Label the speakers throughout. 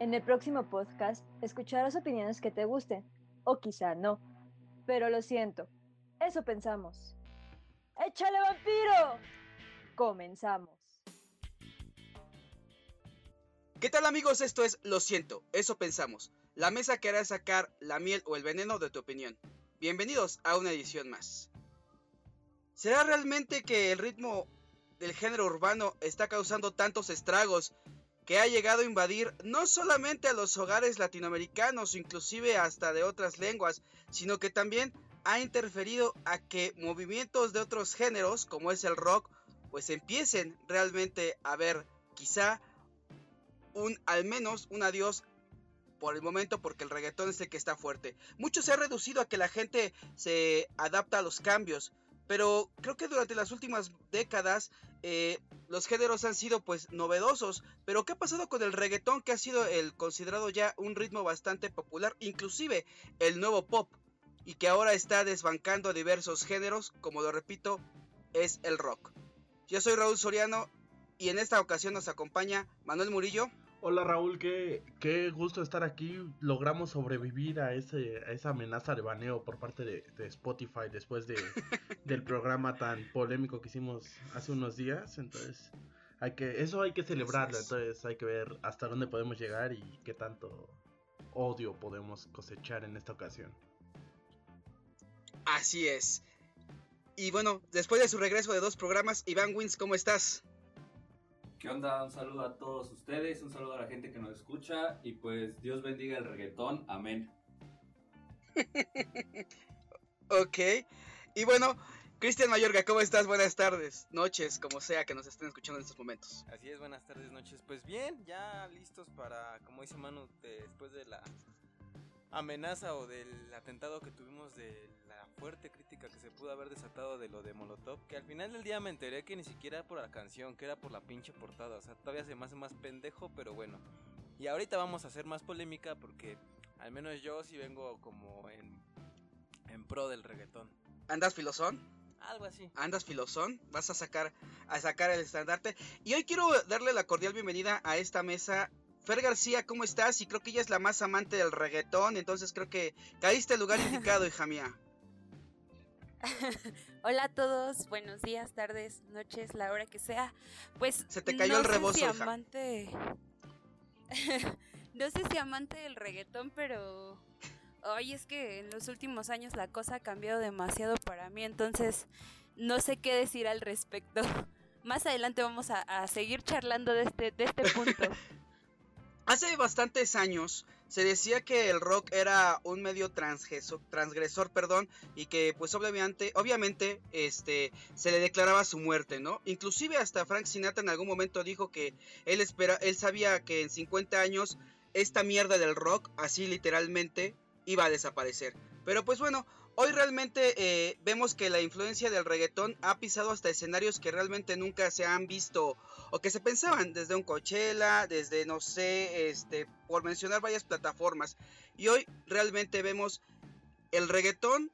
Speaker 1: En el próximo podcast escucharás opiniones que te gusten, o quizá no, pero lo siento, eso pensamos. ¡Échale vampiro! Comenzamos.
Speaker 2: ¿Qué tal amigos? Esto es Lo siento, eso pensamos. La mesa que hará sacar la miel o el veneno de tu opinión. Bienvenidos a una edición más. ¿Será realmente que el ritmo del género urbano está causando tantos estragos que ha llegado a invadir no solamente a los hogares latinoamericanos, inclusive hasta de otras lenguas, sino que también ha interferido a que movimientos de otros géneros, como es el rock, pues empiecen realmente a ver quizá un al menos un adiós por el momento porque el reggaetón es el que está fuerte. Mucho se ha reducido a que la gente se adapta a los cambios, pero creo que durante las últimas décadas eh, los géneros han sido pues novedosos. Pero ¿qué ha pasado con el reggaetón que ha sido el considerado ya un ritmo bastante popular, inclusive el nuevo pop? Y que ahora está desbancando diversos géneros, como lo repito, es el rock. Yo soy Raúl Soriano y en esta ocasión nos acompaña Manuel Murillo.
Speaker 3: Hola Raúl, qué, qué gusto estar aquí. Logramos sobrevivir a, ese, a esa amenaza de baneo por parte de, Spotify después de, del programa tan polémico que hicimos hace unos días. Entonces, hay que, eso hay que celebrarlo. Entonces, hay que ver hasta dónde podemos llegar y qué tanto odio podemos cosechar en esta ocasión.
Speaker 2: Así es. Y bueno, después de su regreso de dos programas, Iván Wins, ¿cómo estás?
Speaker 4: ¿Qué onda? Un saludo a todos ustedes, un saludo a la gente que nos escucha y pues Dios bendiga el reggaetón, amén.
Speaker 2: ok, y bueno, Cristian Mayorga, ¿cómo estás? Buenas tardes, noches, como sea que nos estén escuchando en estos momentos.
Speaker 5: Así es, buenas tardes, noches. Pues bien, ya listos para, como dice Manu, después de la amenaza o del atentado que tuvimos de la fuerte crítica que se pudo haber desatado de lo de Molotov, que al final del día me enteré que ni siquiera era por la canción, que era por la pinche portada, o sea, todavía se me hace más pendejo, pero bueno. Y ahorita vamos a hacer más polémica porque al menos yo sí vengo como en, en pro del reggaetón.
Speaker 2: ¿Andas filosón?
Speaker 5: Algo así.
Speaker 2: ¿Andas filosón? Vas a sacar, a sacar el estandarte. Y hoy quiero darle la cordial bienvenida a esta mesa Fer García, ¿cómo estás? Y creo que ella es la más amante del reggaetón, entonces creo que caíste al lugar indicado, hija mía.
Speaker 6: Hola a todos, buenos días, tardes, noches, la hora que sea. Pues
Speaker 2: se te cayó el rebozo,
Speaker 6: no sé si amante. no sé si amante del reggaetón, pero hoy es que en los últimos años la cosa ha cambiado demasiado para mí, entonces no sé qué decir al respecto. Más adelante vamos a, a seguir charlando de este, de este punto.
Speaker 2: Hace bastantes años se decía que el rock era un medio transgresor, transgresor perdón, y que pues obviamente, obviamente este, se le declaraba su muerte, ¿no? Inclusive hasta Frank Sinatra en algún momento dijo que él, espera, él sabía que en 50 años esta mierda del rock, así literalmente, iba a desaparecer. Pero pues bueno, hoy realmente eh, vemos que la influencia del reggaetón ha pisado hasta escenarios que realmente nunca se han visto o que se pensaban desde un Coachella, desde no sé, este, por mencionar varias plataformas. Y hoy realmente vemos el reggaetón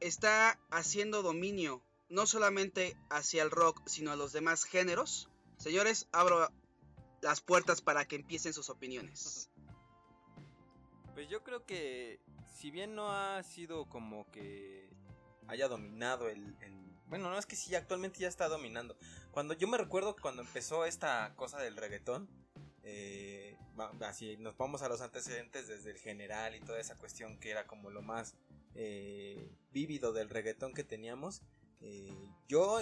Speaker 2: está haciendo dominio no solamente hacia el rock, sino a los demás géneros. Señores, abro las puertas para que empiecen sus opiniones.
Speaker 5: Pues yo creo que si bien no ha sido como que haya dominado el, Bueno, no es que sí, actualmente ya está dominando. Cuando yo me recuerdo cuando empezó esta cosa del reggaetón, eh, así nos vamos a los antecedentes desde el general y toda esa cuestión que era como lo más eh, vívido del reggaetón que teníamos. Eh, yo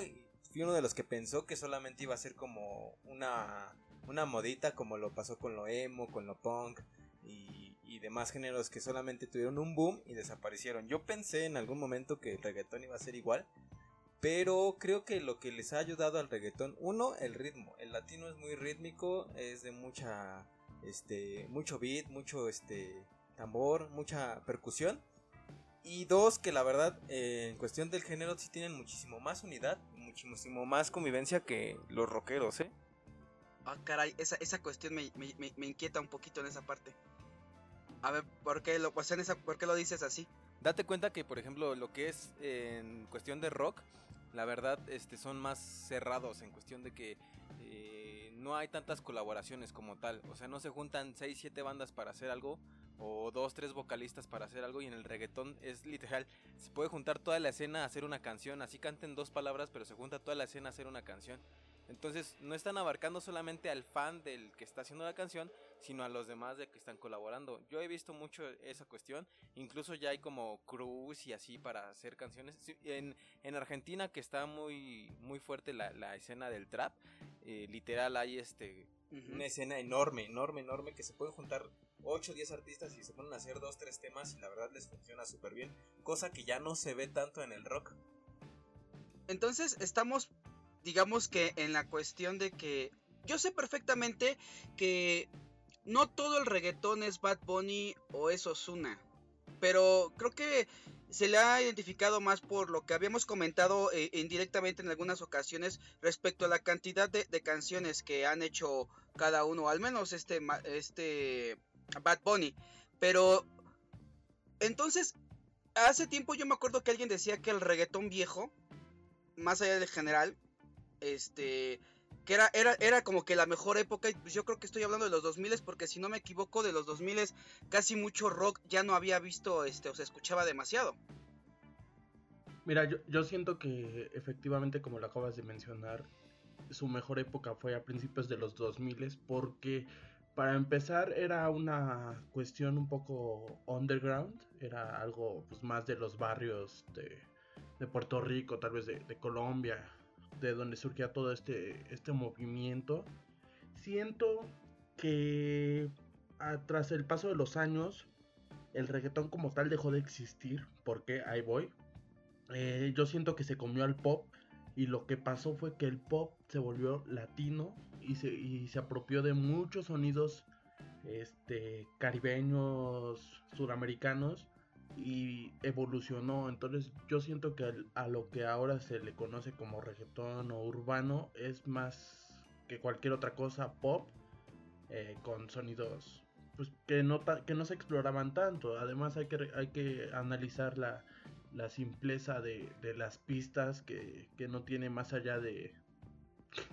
Speaker 5: fui uno de los que pensó que solamente iba a ser como una, una modita como lo pasó con lo emo, con lo punk y, demás géneros que solamente tuvieron un boom y desaparecieron. Yo pensé en algún momento que el reggaetón iba a ser igual, pero creo que lo que les ha ayudado al reggaetón, uno, el ritmo. El latino es muy rítmico, es de mucha, este, mucho beat, mucho, este, tambor, mucha percusión. Y dos, que la verdad, eh, en cuestión del género, sí tienen muchísimo más unidad, muchísimo más convivencia que los rockeros, ¿eh?
Speaker 2: Ah, caray, esa, esa cuestión me, me inquieta un poquito en esa parte. A ver, ¿por qué lo, pues en esa, ¿por qué lo dices así?
Speaker 5: Date cuenta que, por ejemplo, lo que es en cuestión de rock, la verdad, este, son más cerrados en cuestión de que eh, no hay tantas colaboraciones como tal. O sea, no se juntan 6, 7 bandas para hacer algo o dos, tres vocalistas para hacer algo y en el reggaetón es literal, se puede juntar toda la escena a hacer una canción, así canten dos palabras, pero se junta toda la escena a hacer una canción. Entonces no están abarcando solamente al fan del que está haciendo la canción, sino a los demás de que están colaborando. Yo he visto mucho esa cuestión, incluso ya hay como crews y así para hacer canciones. En, en Argentina que está muy, muy fuerte la, la escena del trap, eh, literal hay este... Una escena enorme, enorme, enorme que se pueden juntar 8 o 10 artistas y se ponen a hacer 2, 3 temas y la verdad les funciona súper bien. Cosa que ya no se ve tanto en el rock.
Speaker 2: Entonces estamos, digamos que en la cuestión de que yo sé perfectamente que no todo el reggaetón es Bad Bunny o es Ozuna. Pero creo que se le ha identificado más por lo que habíamos comentado eh, indirectamente en algunas ocasiones respecto a la cantidad de, de, canciones que han hecho cada uno, al menos este, este Bad Bunny. Pero entonces, hace tiempo yo me acuerdo que alguien decía que el reggaetón viejo, más allá del general, este, que era, era, era como que la mejor época, pues yo creo que estoy hablando de los 2000 porque si no me equivoco, de los 2000 casi mucho rock ya no había visto, este, o se escuchaba demasiado.
Speaker 3: Mira, yo, yo siento que efectivamente, como lo acabas de mencionar, su mejor época fue a principios de los 2000 porque para empezar era una cuestión un poco underground, era algo pues, más de los barrios de, de Puerto Rico, tal vez de, de, Colombia, de donde surgía todo este, este movimiento. Siento que a, tras el paso de los años el reggaetón como tal dejó de existir, porque ahí voy. Eh, yo siento que se comió al pop y lo que pasó fue que el pop se volvió latino y se, y se apropió de muchos sonidos este, caribeños, sudamericanos y evolucionó. Entonces yo siento que a lo que ahora se le conoce como reggaetón o urbano es más que cualquier otra cosa pop eh, con sonidos pues, que, no que no se exploraban tanto. Además hay que, hay que analizar la, la simpleza de, de las pistas que, que, no tiene más allá de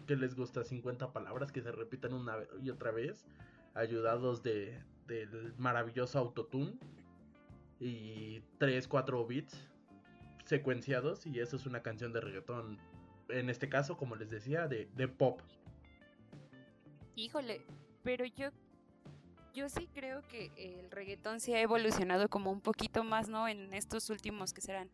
Speaker 3: que les gusta 50 palabras que se repitan una y otra vez, ayudados de, del maravilloso autotune y 3, 4 bits secuenciados y eso es una canción de reggaetón, en este caso, como les decía, de, de pop.
Speaker 6: Híjole, pero yo yo sí creo que el reggaetón se ha evolucionado como un poquito más, ¿no? En estos últimos que serán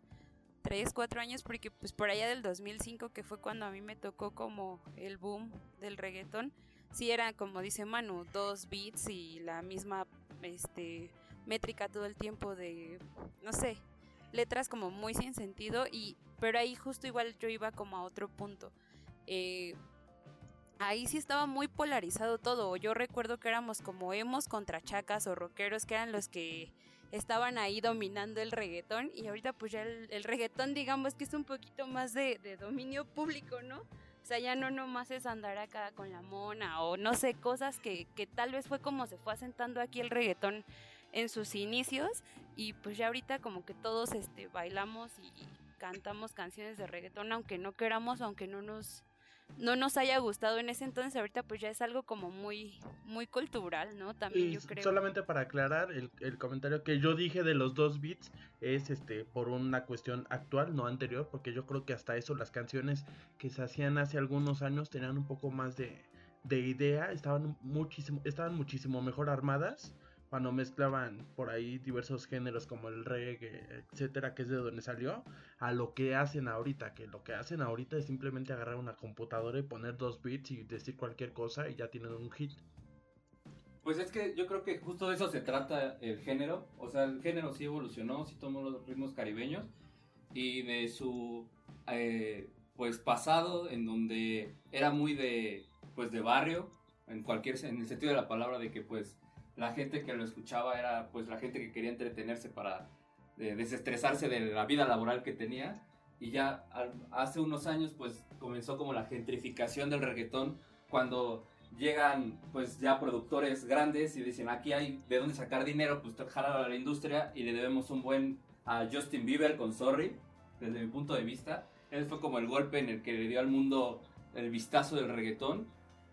Speaker 6: 3, 4 años, porque pues por allá del 2005, que fue cuando a mí me tocó como el boom del reggaetón, sí era como dice Manu, dos beats y la misma este, métrica todo el tiempo de, no sé, letras como muy sin sentido, y pero ahí justo igual yo iba como a otro punto. Eh, ahí sí estaba muy polarizado todo. Yo recuerdo que éramos como emos contra chacas o rockeros, que eran los que estaban ahí dominando el reggaetón. Y ahorita pues ya el, el reggaetón digamos que es un poquito más de, de, dominio público, ¿no? O sea, ya no nomás es andar acá con la mona o no sé, cosas que, que tal vez fue como se fue asentando aquí el reggaetón en sus inicios. Y pues ya ahorita como que todos este, bailamos y cantamos canciones de reggaetón, aunque no queramos, aunque no nos no nos haya gustado en ese entonces, ahorita pues ya es algo como muy, muy cultural, ¿no? También
Speaker 3: y
Speaker 6: yo creo.
Speaker 3: Solamente para aclarar, el, el, comentario que yo dije de los dos beats es este por una cuestión actual, no anterior, porque yo creo que hasta eso las canciones que se hacían hace algunos años tenían un poco más de, de idea, estaban muchísimo, estaban muchísimo mejor armadas cuando mezclaban por ahí diversos géneros como el reggae, etcétera, que es de donde salió, a lo que hacen ahorita, que lo que hacen ahorita es simplemente agarrar una computadora y poner dos bits y decir cualquier cosa y ya tienen un hit.
Speaker 4: Pues es que yo creo que justo de eso se trata el género, o sea, el género sí evolucionó, sí tomó los ritmos caribeños y de su eh, pues pasado en donde era muy de pues de barrio en cualquier en el sentido de la palabra de que pues la gente que lo escuchaba era pues la gente que quería entretenerse para eh, desestresarse de la vida laboral que tenía. Y ya hace unos años pues comenzó como la gentrificación del reggaetón cuando llegan pues ya productores grandes y dicen aquí hay de dónde sacar dinero pues jalar a la industria y le debemos un buen a Justin Bieber con Sorry desde mi punto de vista. Ese fue como el golpe en el que le dio al mundo el vistazo del reggaetón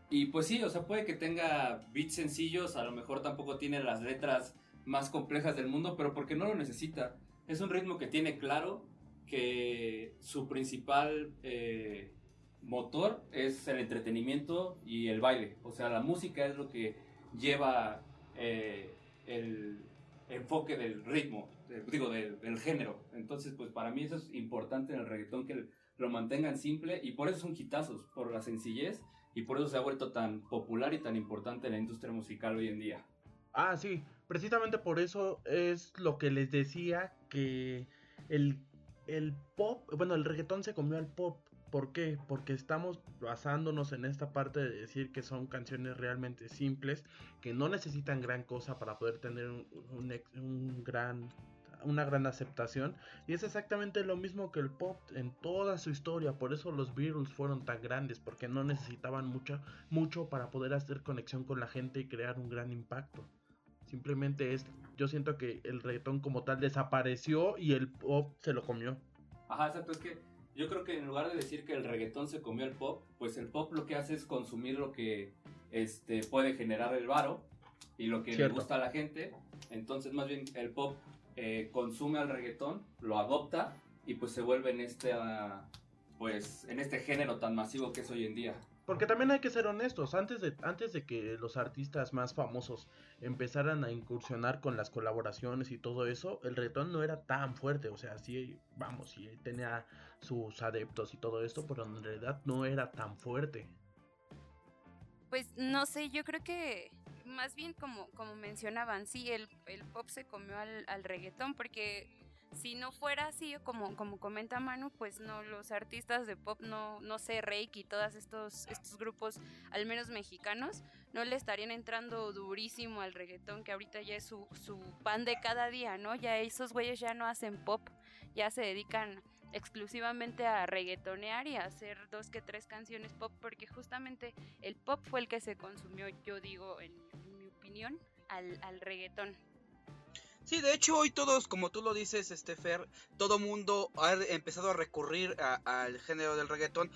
Speaker 4: Y pues sí, o sea, puede que tenga beats sencillos, a lo mejor tampoco tiene las letras más complejas del mundo, pero porque no lo necesita. Es un ritmo que tiene claro que su principal eh, motor es el entretenimiento y el baile. O sea, la música es lo que lleva eh, el enfoque del ritmo, digo, del, del, género. Entonces, pues para mí eso es importante en el reggaetón, que lo mantengan simple y por eso son quitazos, por la sencillez y por eso se ha vuelto tan popular y tan importante en la industria musical hoy en día.
Speaker 3: Ah, sí, precisamente por eso es lo que les decía que el, el pop, bueno, el reggaetón se comió al pop. ¿Por qué? Porque estamos basándonos en esta parte de decir que son canciones realmente simples, que no necesitan gran cosa para poder tener un, un, un gran una gran aceptación. Y es exactamente lo mismo que el pop en toda su historia. Por eso los Beatles fueron tan grandes porque no necesitaban mucho mucho para poder hacer conexión con la gente y crear un gran impacto. Simplemente es yo siento que el reggaetón como tal desapareció y el pop se lo comió.
Speaker 4: Ajá exacto es que yo creo que en lugar de decir que el reggaetón se comió el pop pues el pop lo que hace es consumir lo que este puede generar el varo y lo que Cierto. le gusta a la gente. Entonces más bien el pop eh, consume al reggaetón, lo adopta y pues se vuelve en este, uh, pues, en este género tan masivo que es hoy en día.
Speaker 3: Porque también hay que ser honestos, antes de, antes de que los artistas más famosos empezaran a incursionar con las colaboraciones y todo eso, el reggaetón no era tan fuerte, o sea, sí, vamos, sí tenía sus adeptos y todo esto, pero en realidad no era tan fuerte.
Speaker 6: Pues no sé, yo creo que más bien como, como mencionaban, sí, el, el pop se comió al, al, reggaetón, porque si no fuera así, como, como comenta Manu, pues no, los artistas de pop, no, no sé, Reiki y todos estos, estos grupos, al menos mexicanos, no le estarían entrando durísimo al reggaetón, que ahorita ya es su, su pan de cada día, ¿no? Ya esos güeyes ya no hacen pop, ya se dedican exclusivamente a reggaetonear y a hacer dos que tres canciones pop porque justamente el pop fue el que se consumió, yo digo, en, mi opinión, al, al reggaetón.
Speaker 2: Sí, de hecho hoy todos, como tú lo dices, este Fer, todo mundo ha empezado a recurrir al género del reggaetón.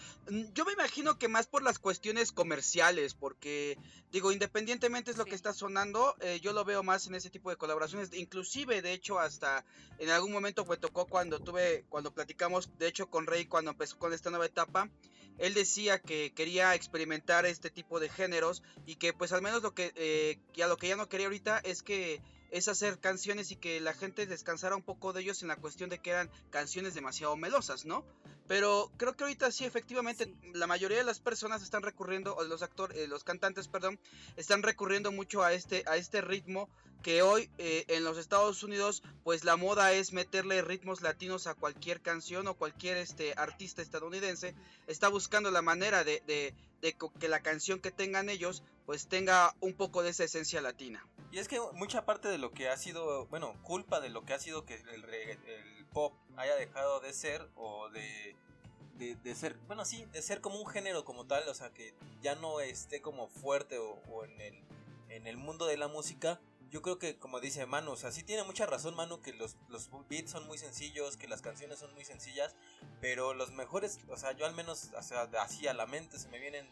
Speaker 2: Yo me imagino que más por las cuestiones comerciales, porque digo, independientemente es lo sí. que está sonando, eh, yo lo veo más en ese tipo de colaboraciones. Inclusive, de hecho, hasta en algún momento me tocó cuando tuve, cuando platicamos, de hecho, con Rey cuando empezó con esta nueva etapa. Él decía que quería experimentar este tipo de géneros y que pues al menos lo que, eh, ya lo que ya no quería ahorita es que es hacer canciones y que la gente descansara un poco de ellos en la cuestión de que eran canciones demasiado melosas, ¿no? Pero creo que ahorita sí, efectivamente, sí. la mayoría de las personas están recurriendo, o los actores, eh, los cantantes, perdón, están recurriendo mucho a este, a este ritmo que hoy eh, en los Estados Unidos, pues la moda es meterle ritmos latinos a cualquier canción o cualquier este artista estadounidense está buscando la manera de, de, de que la canción que tengan ellos, pues tenga un poco de esa esencia latina.
Speaker 5: Y es que mucha parte de lo que ha sido, bueno, culpa de lo que ha sido que el, pop haya dejado de ser o de, de, ser, bueno, sí, de ser como un género como tal, o sea, que ya no esté como fuerte o, o en, el, en el mundo de la música. Yo creo que, como dice Manu, o sea, sí tiene mucha razón Manu que los, los beats son muy sencillos, que las canciones son muy sencillas, pero los mejores, o sea, yo al menos, o sea, así a la mente se me vienen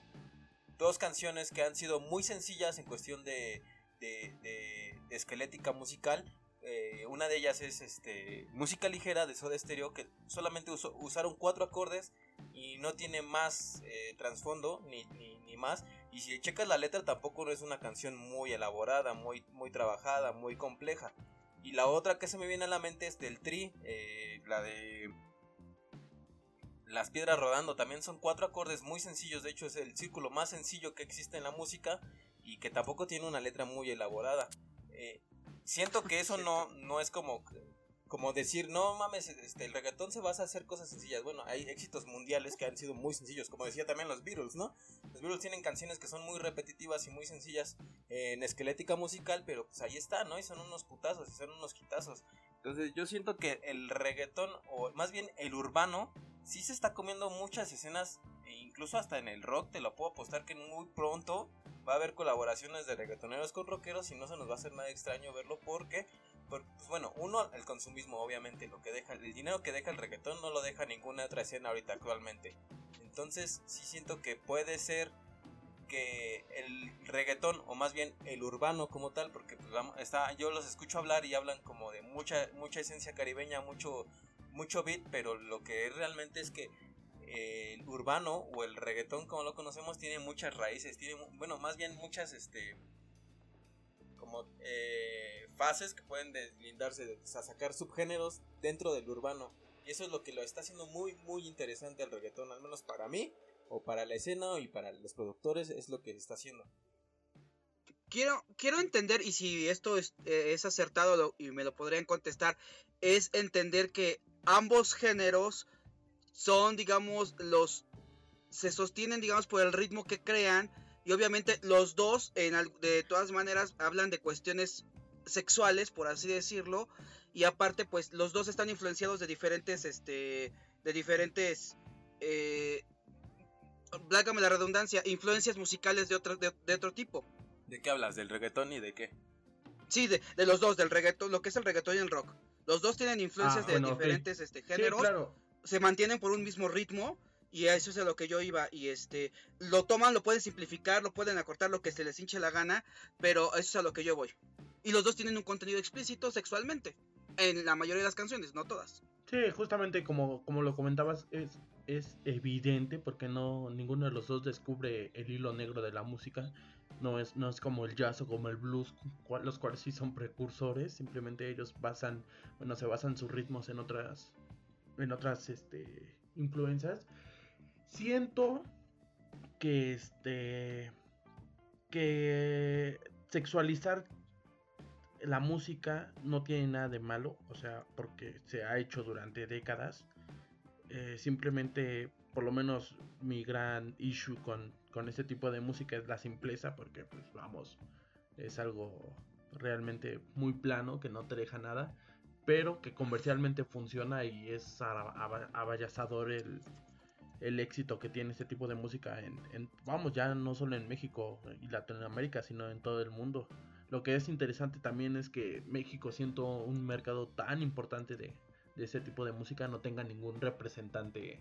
Speaker 5: dos canciones que han sido muy sencillas en cuestión de, de, esquelética musical. Eh, una de ellas es este música ligera de Soda Stereo que solamente usó, usaron cuatro acordes y no tiene más eh, trasfondo ni, ni, más. Y si checas la letra tampoco es una canción muy elaborada, muy, muy trabajada, muy compleja. Y la otra que se me viene a la mente es del Tri, eh, la de las piedras rodando. También son cuatro acordes muy sencillos, de hecho es el círculo más sencillo que existe en la música y que tampoco tiene una letra muy elaborada. Eh, siento que eso no, no es como, como decir, no mames, este, el reggaetón se basa a hacer cosas sencillas. Bueno, hay éxitos mundiales que han sido muy sencillos, como decía también los Beatles, ¿no? Los Beatles tienen canciones que son muy repetitivas y muy sencillas en esquelética musical, pero pues ahí está, ¿no? Y son unos putazos y son unos quitazos. Entonces yo siento que el reggaetón, o más bien el urbano, sí se está comiendo muchas escenas, e incluso hasta en el rock, te lo puedo apostar que muy pronto va a haber colaboraciones de reggaetoneros con rockeros y no se nos va a hacer nada extraño verlo porque, pues bueno, uno, el consumismo obviamente, lo que deja, el dinero que deja el reggaetón no lo deja ninguna otra escena ahorita actualmente. Entonces sí siento que puede ser que el reggaetón, o más bien el urbano como tal, porque pues, está, yo los escucho hablar y hablan como de mucha, mucha esencia caribeña, mucho, mucho beat, pero lo que realmente es que el urbano o el reggaetón como lo conocemos tiene muchas raíces, tiene, bueno, más bien muchas, este, como eh, fases que pueden deslindarse, sacar subgéneros dentro del urbano. Y eso es lo que lo está haciendo muy, muy interesante el reggaetón, al menos para mí, o para la escena y para los productores, es lo que está haciendo.
Speaker 2: Quiero, quiero entender, y si esto es, eh, es acertado lo- y me lo podrían contestar, es entender que ambos géneros son, digamos, los... se sostienen, digamos, por el ritmo que crean, y obviamente los dos, en, de todas maneras, hablan de cuestiones sexuales, por así decirlo, y aparte, pues, los dos están influenciados de diferentes, este, de diferentes... Eh, Blácame la redundancia, influencias musicales de otro, de- de otro tipo.
Speaker 5: ¿De qué hablas? ¿Del reggaetón y de qué?
Speaker 2: Sí, de, de los dos, del reggaetón, lo que es el reggaetón y el rock. Los dos tienen influencias
Speaker 3: Ah,
Speaker 2: de
Speaker 3: bueno,
Speaker 2: diferentes este,
Speaker 3: Sí,
Speaker 2: géneros,
Speaker 3: claro.
Speaker 2: Se mantienen por un mismo ritmo y a eso es a lo que yo iba y este lo toman, lo pueden simplificar, lo pueden acortar lo que se les hinche la gana, pero eso es a lo que yo voy. Y los dos tienen un contenido explícito sexualmente en la mayoría de las canciones, no todas.
Speaker 3: Sí, justamente como, como lo comentabas, es, es evidente porque no ninguno de los dos descubre el hilo negro de la música. No es, no es como el jazz o como el blues, cual- los cuales sí son precursores. Simplemente ellos basan, bueno, se basan sus ritmos en otras, en otras, este, influencias. Siento que, este, que sexualizar la música no tiene nada de malo, o sea, porque se ha hecho durante décadas. Eh, simplemente, por lo menos, mi gran issue con, con este tipo de música es la simpleza, porque, pues, vamos, es algo realmente muy plano, que no te deja nada, pero que comercialmente funciona y es abayazador el, éxito que tiene este tipo de música en- vamos, ya no solo en México y Latinoamérica, sino en todo el mundo. Lo que es interesante también es que México, siendo un mercado tan importante de, de ese tipo de música, no tenga ningún representante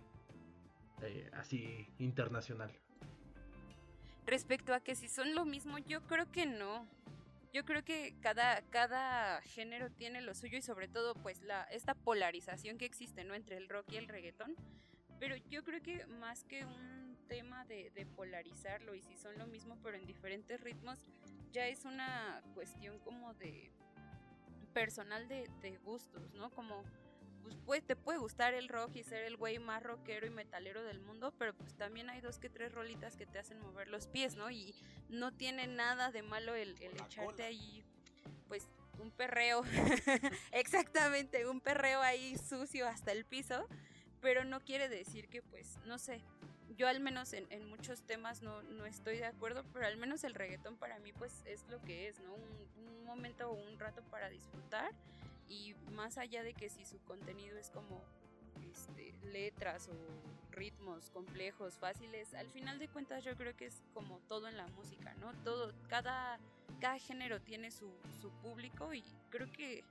Speaker 3: eh, así internacional.
Speaker 6: Respecto a que si son lo mismo, yo creo que no. Yo creo que cada, cada género tiene lo suyo y sobre todo pues la, esta polarización que existe ¿no? entre el rock y el reggaetón. Pero yo creo que más que un tema de, de polarizarlo y si son lo mismo pero en diferentes ritmos, ya es una cuestión como de personal de, de gustos, ¿no? Como pues te puede gustar el rock y ser el güey más rockero y metalero del mundo, pero pues también hay dos que tres rolitas que te hacen mover los pies, ¿no? Y no tiene nada de malo el, echarte
Speaker 5: cola.
Speaker 6: ahí, pues, un perreo, exactamente, un perreo ahí sucio hasta el piso, pero no quiere decir que, pues, no sé, yo al menos en, en muchos temas no, no estoy de acuerdo, pero al menos el reggaetón para mí, pues, es lo que es, ¿no? Un, un momento o un rato para disfrutar y más allá de que si su contenido es como este, letras o ritmos complejos, fáciles, al final de cuentas yo creo que es como todo en la música, ¿no? Todo, cada, cada género tiene su, su público y creo que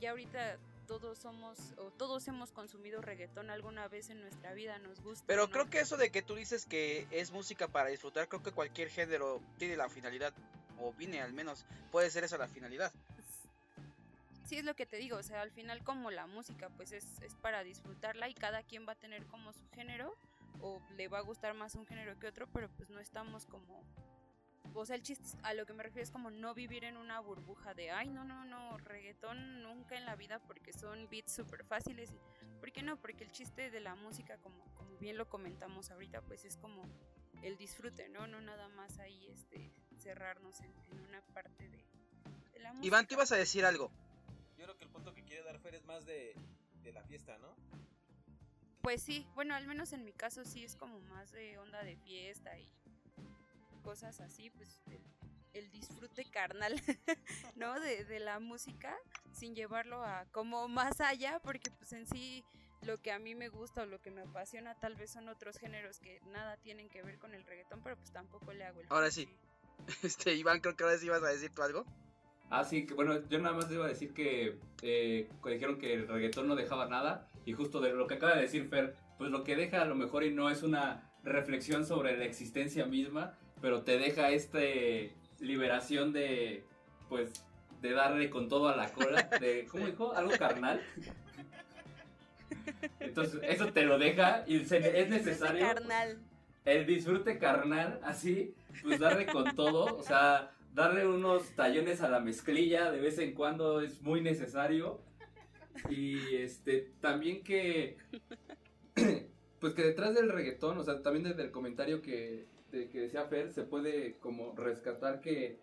Speaker 6: ya ahorita todos somos o todos hemos consumido reggaetón alguna vez en nuestra vida, nos gusta.
Speaker 2: Pero
Speaker 6: ¿no?
Speaker 2: creo que eso de que tú dices que es música para disfrutar, creo que cualquier género tiene la finalidad, o viene al menos, puede ser esa la finalidad.
Speaker 6: Sí, es lo que te digo, o sea, al final como la música pues es, es para disfrutarla y cada quien va a tener como su género o le va a gustar más un género que otro, pero pues no estamos como... O sea, el chiste a lo que me refiero es como no vivir en una burbuja de, ay, no, no, no, reggaetón nunca en la vida porque son beats súper fáciles. ¿Por qué no? Porque el chiste de la música, como, como bien lo comentamos ahorita, pues es como el disfrute, ¿no? No nada más ahí este, cerrarnos en, en una parte de, de la música.
Speaker 2: Iván, tú ibas a decir algo.
Speaker 5: Yo creo que el punto que quiere dar Fer es más de, de la fiesta, ¿no?
Speaker 6: Pues sí, bueno, al menos en mi caso sí es como más de onda de fiesta y cosas así, pues el, el disfrute carnal, ¿no? De, de la música, sin llevarlo a como más allá, porque pues en sí lo que a mí me gusta o lo que me apasiona tal vez son otros géneros que nada tienen que ver con el reggaetón, pero pues tampoco le hago el...
Speaker 2: Ahora sí. Este, Iván, creo que ahora sí ibas a decir tú algo.
Speaker 4: Ah, sí, que bueno, yo nada más iba a decir que, eh, que dijeron que el reggaetón no dejaba nada y justo de lo que acaba de decir Fer, pues lo que deja a lo mejor y no es una reflexión sobre la existencia misma, pero te deja este liberación de, pues, de darle con todo a la cola, de, ¿cómo dijo? Algo carnal. Entonces, eso te lo deja y se- es necesario
Speaker 6: Carnal.
Speaker 4: el disfrute carnal, así, pues darle con todo, o sea, darle unos tallones a la mezclilla de vez en cuando es muy necesario. Y este, también que, pues que detrás del reggaetón, o sea, también desde el comentario que, que decía Fer, se puede como rescatar que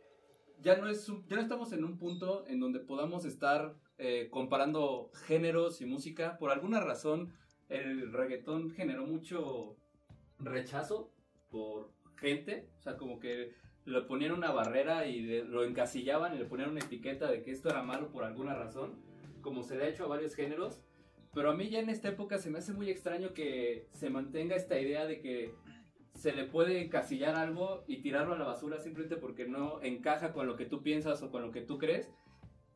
Speaker 4: ya no, es ya no estamos en un punto en donde podamos estar eh, comparando géneros y música. Por alguna razón, el reggaetón generó mucho rechazo por gente, o sea, como que le ponían una barrera y lo encasillaban y le ponían una etiqueta de que esto era malo por alguna razón, como se le ha hecho a varios géneros. Pero a mí ya en esta época se me hace muy extraño que se mantenga esta idea de que se le puede encasillar algo y tirarlo a la basura simplemente porque no encaja con lo que tú piensas o con lo que tú crees.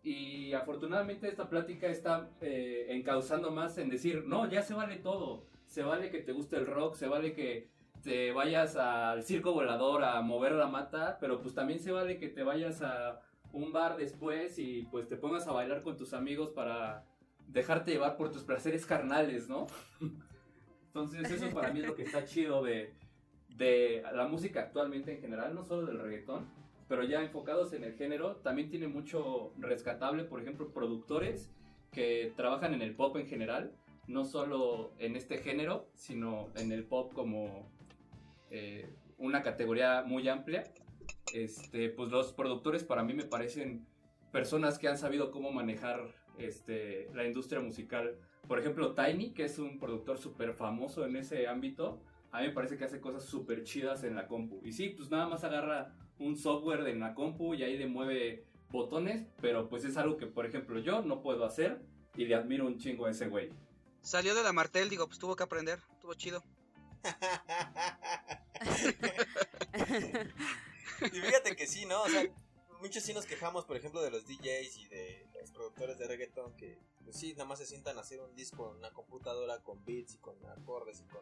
Speaker 4: Y afortunadamente esta plática está eh, encauzando más en decir, no, ya se vale todo. Se vale que te guste el rock, se vale que te vayas al circo volador a mover la mata, pero pues también se vale que te vayas a un bar después y pues te pongas a bailar con tus amigos para dejarte llevar por tus placeres carnales, ¿no? Entonces eso para mí es lo que está chido de, de la música actualmente en general, no solo del reggaetón, pero ya enfocados en el género, también tiene mucho rescatable, por ejemplo, productores que trabajan en el pop en general, no solo en este género, sino en el pop como eh, una categoría muy amplia. Este, pues los productores para mí me parecen personas que han sabido cómo manejar este, la industria musical. Por ejemplo, Tiny, que es un productor súper famoso en ese ámbito, a mí me parece que hace cosas súper chidas en la compu. Y sí, pues nada más agarra un software en la compu y ahí le mueve botones, pero pues es algo que, por ejemplo, yo no puedo hacer y le admiro un chingo a ese güey.
Speaker 2: Salió de la Martel, digo, pues tuvo que aprender, estuvo chido.
Speaker 5: y fíjate que sí, ¿no? O sea, muchos sí nos quejamos, por ejemplo, de los DJs y de los productores de reggaeton que, pues sí, nada más se sientan a hacer un disco en una computadora con beats y con acordes y con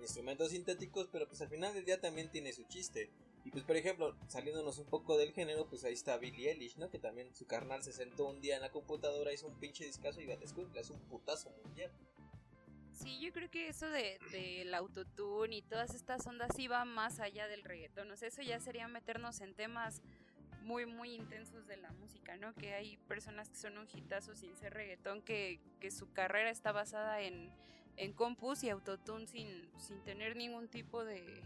Speaker 5: instrumentos sintéticos, pero pues al final del día también tiene su chiste. Y pues, por ejemplo, saliéndonos un poco del género, pues ahí está Billie Eilish, ¿no? Que también su carnal se sentó un día en la computadora, hizo un pinche discazo y le hace un putazo mundial.
Speaker 6: Sí, yo creo que eso de del autotune y todas estas ondas sí va más allá del reggaetón. O sea, eso ya sería meternos en temas muy, muy intensos de la música, ¿no? Que hay personas que son un hitazo sin ser reggaetón, que, que su carrera está basada en, en compus y autotune sin, sin tener ningún tipo de,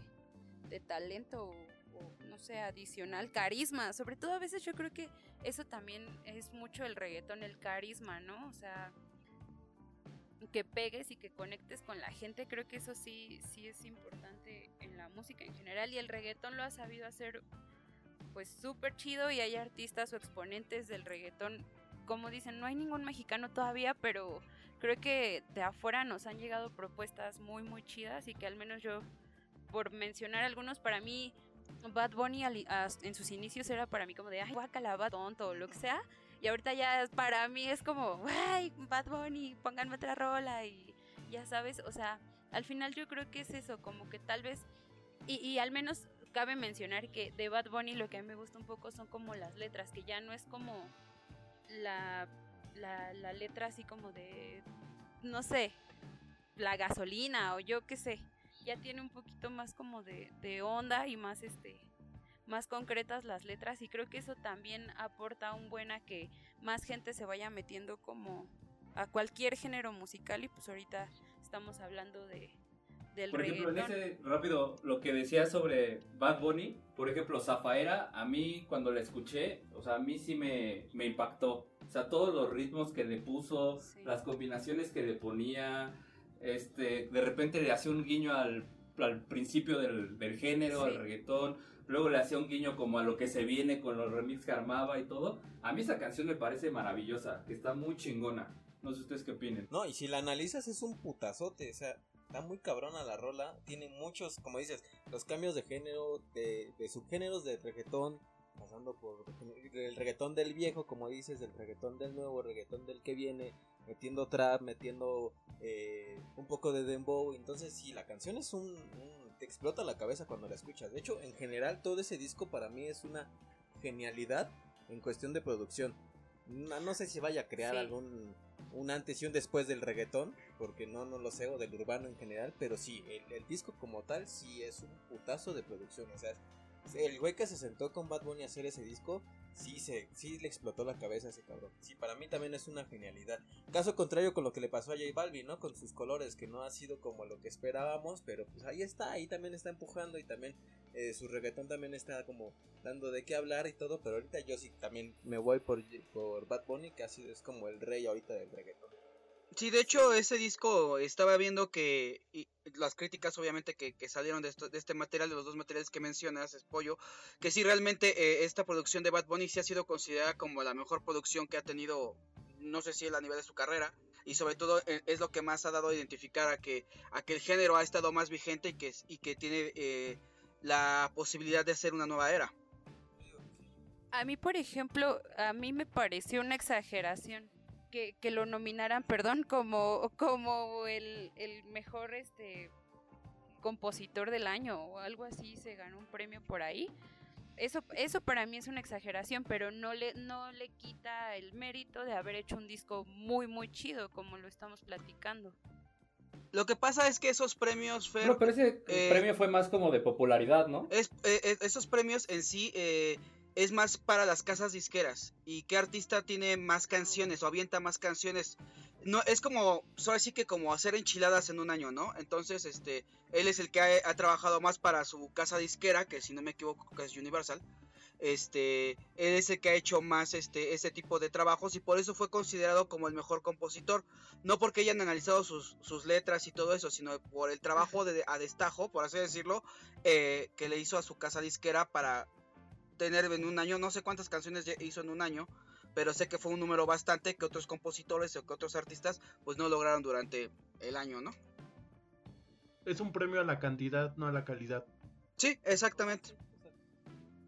Speaker 6: de talento o, o, no sé, adicional, carisma. Sobre todo a veces yo creo que eso también es mucho el reggaetón, el carisma, ¿no? O sea, que pegues y que conectes con la gente, creo que eso sí, sí es importante en la música en general y el reggaetón lo ha sabido hacer pues súper chido y hay artistas o exponentes del reggaetón, como dicen, no hay ningún mexicano todavía, pero creo que de afuera nos han llegado propuestas muy muy chidas y que al menos yo, por mencionar algunos, para mí Bad Bunny en sus inicios era para mí como de, ay, guacala, Bad tonto o lo que sea, y ahorita ya para mí es como, ay, Bad Bunny, pónganme otra rola y ya sabes, o sea, al final yo creo que es eso, como que tal vez, y, y al menos cabe mencionar que de Bad Bunny lo que a mí me gusta un poco son como las letras, que ya no es como la, la, la letra así como de, no sé, la gasolina o yo qué sé, ya tiene un poquito más como de, de onda y más este más concretas las letras y creo que eso también aporta un buen a que más gente se vaya metiendo como a cualquier género musical y pues ahorita estamos hablando de del
Speaker 4: Por ejemplo,
Speaker 6: reggaetón.
Speaker 4: en ese rápido lo que decía sobre Bad Bunny, por ejemplo, Zafaera, a mí cuando la escuché, o sea, a mí sí me, me impactó. O sea, todos los ritmos que le puso,
Speaker 6: Sí.
Speaker 4: las combinaciones que le ponía, este, de repente le hacía un guiño al, al principio del, del género,
Speaker 6: Sí.
Speaker 4: al reggaetón, luego le hacía un guiño como a lo que se viene con los remix que armaba y todo. A mí esa canción me parece maravillosa, que está muy chingona. No sé ustedes qué opinen.
Speaker 5: No, y si la analizas es un putazote, o sea, está muy cabrona la rola, tiene muchos, como dices, los cambios de género, de, subgéneros de reggaetón, pasando por el reggaetón del viejo, como dices, del reggaetón del nuevo, reggaetón del que viene, metiendo trap, metiendo eh, un poco de dembow, entonces sí, la canción es un, un te explota la cabeza cuando la escuchas. De hecho, en general, todo ese disco para mí es una genialidad en cuestión de producción. No, no sé si vaya a crear
Speaker 6: Sí.
Speaker 5: algún un antes y un después del reggaetón, porque no, no lo sé, o del urbano en general, pero sí, el, el disco como tal sí es un putazo de producción. O sea, el güey que se sentó con Bad Bunny a hacer ese disco, sí, se, sí le explotó la cabeza a ese cabrón. Sí, para mí también es una genialidad. Caso contrario con lo que le pasó a J Balvin, ¿no? Con sus colores, que no ha sido como lo que esperábamos, pero pues ahí está, ahí también está empujando y también eh, su reggaetón también está como dando de qué hablar y todo, pero ahorita yo sí también me voy por, por Bad Bunny, que así es como el rey ahorita del reggaetón.
Speaker 2: Sí, de hecho, ese disco estaba viendo que y las críticas, obviamente, que, salieron de, de este material, de los dos materiales que mencionas, es pollo, que sí, realmente eh, esta producción de Bad Bunny sí ha sido considerada como la mejor producción que ha tenido, no sé si a nivel de su carrera, y sobre todo eh, es lo que más ha dado a identificar a que, a el género ha estado más vigente y que, y que tiene eh, la posibilidad de hacer una nueva era.
Speaker 6: A mí, por ejemplo, a mí me pareció una exageración que, que lo nominaran, perdón, como, como el, el mejor este compositor del año o algo así, se ganó un premio por ahí. Eso, eso para mí es una exageración, pero no le, no le quita el mérito de haber hecho un disco muy, muy chido, como lo estamos platicando.
Speaker 2: Lo que pasa es que esos premios, Fer,
Speaker 4: Bueno, pero ese
Speaker 2: eh,
Speaker 4: premio fue más como de popularidad, ¿no?
Speaker 2: es, eh, eh, esos premios en sí eh, es más para las casas disqueras. ¿Y qué artista tiene más canciones o avienta más canciones? No, es como, solo así que como hacer enchiladas en un año, ¿no? Entonces, este, él es el que ha, trabajado más para su casa disquera, que si no me equivoco que es Universal. Este, él es el que ha hecho más este, tipo de trabajos y por eso fue considerado como el mejor compositor. No porque hayan analizado sus, sus letras y todo eso, sino por el trabajo de, a destajo, por así decirlo, eh, que le hizo a su casa disquera para tener en un año, no sé cuántas canciones hizo en un año, pero sé que fue un número bastante que otros compositores o que otros artistas pues no lograron durante el año, ¿no?
Speaker 3: Es un premio a la cantidad, no a la calidad.
Speaker 2: Sí, exactamente.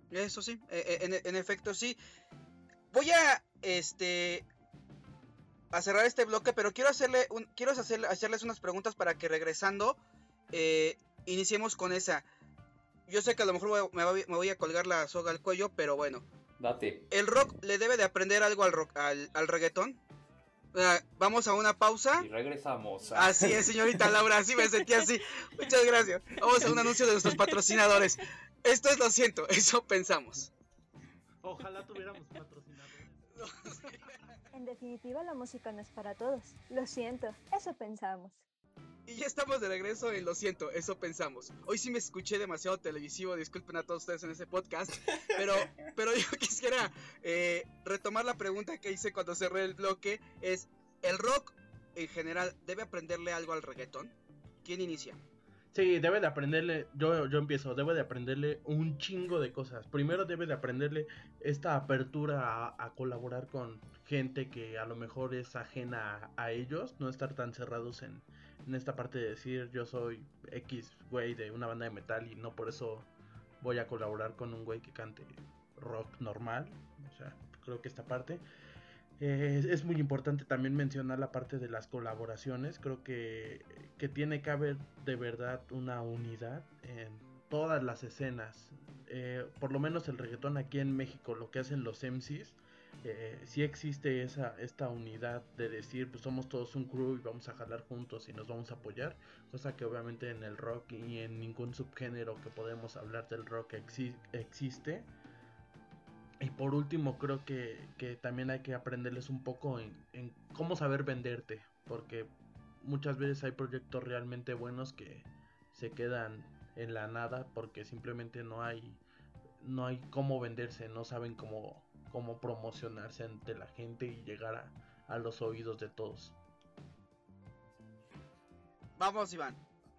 Speaker 2: Eso sí, eh, eh, en, en efecto sí. Voy a este a cerrar este bloque, pero quiero hacerle un, quiero hacerle, hacerles unas preguntas para que regresando eh, iniciemos con esa. Yo sé que a lo mejor me, voy, me voy a colgar la soga al cuello, pero bueno.
Speaker 4: Date.
Speaker 2: ¿El rock le debe de aprender algo al, rock, al, al reggaetón? Vamos a una pausa.
Speaker 4: Y regresamos.
Speaker 2: Así es, señorita Laura, así me sentí así. Muchas gracias. Vamos a un anuncio de nuestros patrocinadores. Esto es lo siento, eso pensamos.
Speaker 3: Ojalá tuviéramos patrocinadores.
Speaker 1: En definitiva, la música no es para todos. Lo siento, eso pensamos.
Speaker 2: Y ya estamos de regreso en Lo siento, eso pensamos. Hoy sí me escuché demasiado televisivo, disculpen a todos ustedes en ese podcast, pero, pero yo quisiera eh, retomar la pregunta que hice cuando cerré el bloque, es, ¿el rock en general debe aprenderle algo al reggaetón? ¿Quién inicia?
Speaker 3: Sí, debe de aprenderle, yo, yo empiezo, debe de aprenderle un chingo de cosas. Primero debe de aprenderle esta apertura a, a colaborar con gente que a lo mejor es ajena a, a ellos, no estar tan cerrados en, en esta parte de decir yo soy X güey de una banda de metal y no por eso voy a colaborar con un güey que cante rock normal. O sea, creo que esta parte. Eh, es muy importante también mencionar la parte de las colaboraciones. Creo que, que tiene que haber de verdad una unidad en todas las escenas. Eh, por lo menos el reggaetón aquí en México, lo que hacen los MCs, eh, existe esa, esta unidad de decir, pues somos todos un crew y vamos a jalar juntos y nos vamos a apoyar. Cosa que obviamente en el rock y en ningún subgénero que podemos hablar del rock exi- existe. Y por último, creo que, que también hay que aprenderles un poco en, en cómo saber venderte. Porque muchas veces hay proyectos realmente buenos que se quedan en la nada porque simplemente no hay no hay cómo venderse, no saben cómo, cómo promocionarse ante la gente y llegar a, a los oídos de todos.
Speaker 2: Vamos, Iván.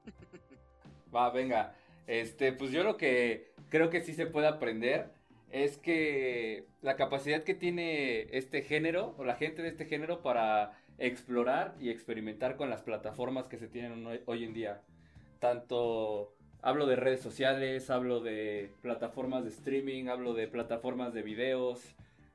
Speaker 4: Va, venga. Este, pues yo lo que creo que sí se puede aprender es que la capacidad que tiene este género o la gente de este género para explorar y experimentar con las plataformas que se tienen hoy, hoy en día. Tanto hablo de redes sociales, hablo de plataformas de streaming, hablo de plataformas de videos.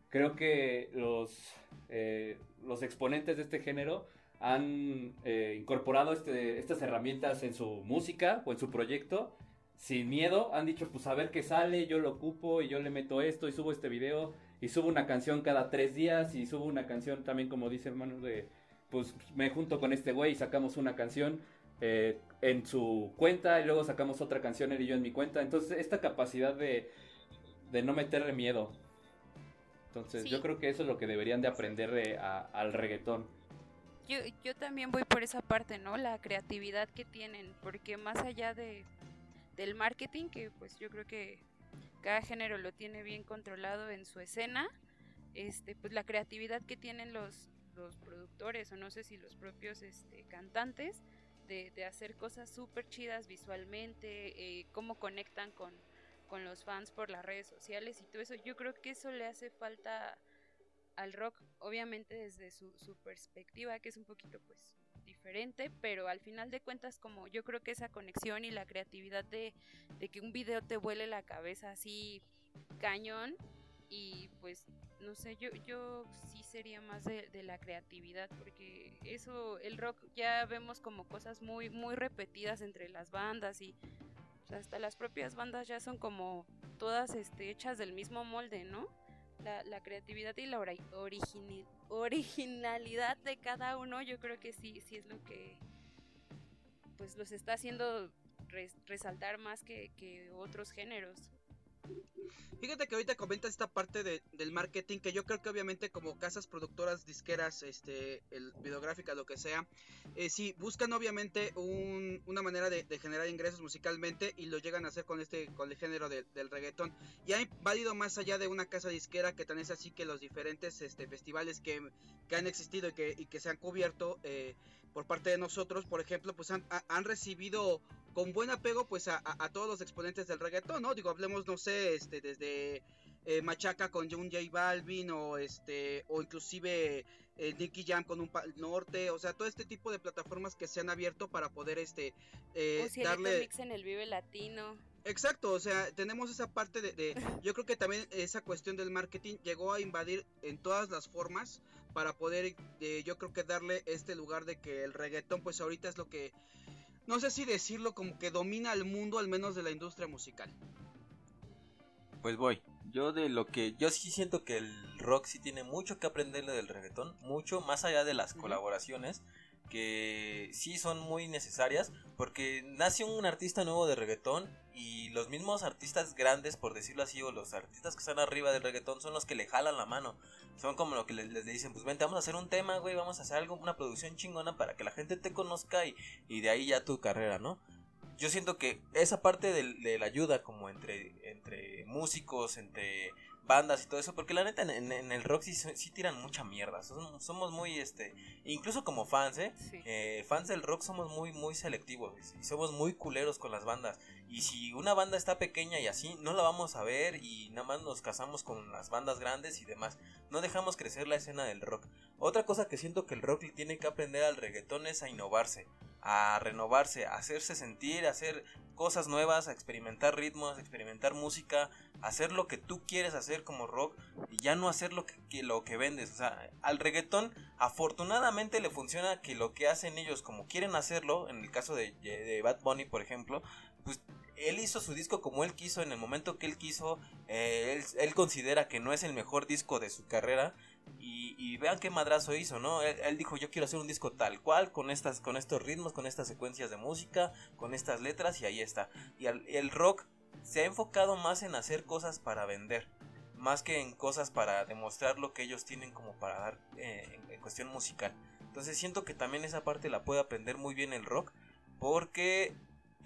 Speaker 4: Creo que los, eh, los exponentes de este género han eh, incorporado este, estas herramientas en su música o en su proyecto sin miedo han dicho, pues a ver qué sale, yo lo ocupo y yo le meto esto y subo este video y subo una canción cada tres días y subo una canción también como dice hermano de, pues me junto con este güey y sacamos una canción eh, en su cuenta y luego sacamos otra canción él y yo en mi cuenta. Entonces esta capacidad de, de no meterle miedo. Entonces
Speaker 6: Sí.
Speaker 4: yo creo que eso es lo que deberían de aprender de- a- al reggaetón.
Speaker 6: Yo, yo también voy por esa parte, ¿no? La creatividad que tienen, porque más allá de del marketing, que pues yo creo que cada género lo tiene bien controlado en su escena, este, pues la creatividad que tienen los, los productores, o no sé si los propios este, cantantes, de, de hacer cosas súper chidas visualmente, eh, cómo conectan con, con los fans por las redes sociales y todo eso, yo creo que eso le hace falta al rock, obviamente desde su, su perspectiva, que es un poquito pues diferente, pero al final de cuentas como yo creo que esa conexión y la creatividad de, de que un video te vuele la cabeza así cañón y pues no sé, yo, yo sí sería más de, de la creatividad porque eso, el rock ya vemos como cosas muy, muy repetidas entre las bandas y hasta las propias bandas ya son como todas este, hechas del mismo molde, ¿no? La, la creatividad y la originalidad de cada uno, yo creo que sí, sí es lo que pues los está haciendo res- resaltar más que, que otros géneros.
Speaker 2: Fíjate que ahorita comentas esta parte de- del marketing que yo creo que obviamente como casas productoras, disqueras, este, el, videográficas, lo que sea, eh, sí buscan obviamente un- una manera de, generar ingresos musicalmente y lo llegan a hacer con este, con el género de- del reggaetón. Y ha válido más allá de una casa disquera que tan es así que los diferentes este, festivales que, han existido y que, y que se han cubierto eh, por parte de nosotros, por ejemplo, pues han, ha- han recibido con buen apego pues a, todos los exponentes del reggaetón, ¿no? Digo, hablemos, no sé, este, desde eh, Machaca con un J Balvin o este, o inclusive eh, Nicky Jam con un Pal Norte, o sea, todo este tipo de plataformas que se han abierto para poder este eh,
Speaker 6: o Cielito
Speaker 2: darle
Speaker 6: Mix en el Vive Latino.
Speaker 2: Exacto, o sea, tenemos esa parte de, de- yo creo que también esa cuestión del marketing llegó a invadir en todas las formas para poder, eh, yo creo que darle este lugar de que el reggaetón, pues ahorita es lo que, no sé si decirlo como que domina el mundo, al menos de la industria musical.
Speaker 5: Pues voy. Yo de lo que yo sí siento que el rock sí tiene mucho que aprenderle del reggaetón, mucho más allá de las colaboraciones que sí son muy necesarias porque nace un artista nuevo de reggaetón y los mismos artistas grandes por decirlo así o los artistas que están arriba del reggaetón son los que le jalan la mano. Son como lo que les, dicen pues vente vamos a hacer un tema güey vamos a hacer algo una producción chingona para que la gente te conozca y, y de ahí ya tu carrera no yo siento que esa parte del- de, la ayuda como entre, entre músicos, entre bandas y todo eso, porque la neta en, en- en el rock sí, sí tiran mucha mierda, somos, somos muy, este, incluso como fans, ¿eh?
Speaker 6: Sí.
Speaker 5: Eh, fans del rock somos muy, muy selectivos y somos muy culeros con las bandas. Y si una banda está pequeña y así, no la vamos a ver y nada más nos casamos con las bandas grandes y demás. No dejamos crecer la escena del rock. Otra cosa que siento que el rock le tiene que aprender al reggaetón es a innovarse, a renovarse, a hacerse sentir, a hacer cosas nuevas, a experimentar ritmos, a experimentar música, a hacer lo que tú quieres hacer como rock y ya no hacer lo que, lo que vendes. O sea, al reggaetón afortunadamente le funciona que lo que hacen ellos como quieren hacerlo, en el caso de, Bad Bunny por ejemplo, pues él hizo su disco como él quiso, en el momento que él quiso, eh, él considera que no es el mejor disco de su carrera y, vean qué madrazo hizo, ¿no? Él, dijo yo quiero hacer un disco tal cual, con estas, con estos ritmos, con estas secuencias de música, con estas letras y ahí está. Y el, rock se ha enfocado más en hacer cosas para vender, más que en cosas para demostrar lo que ellos tienen como para dar eh, en cuestión musical. Entonces siento que también esa parte la puede aprender muy bien el rock, porque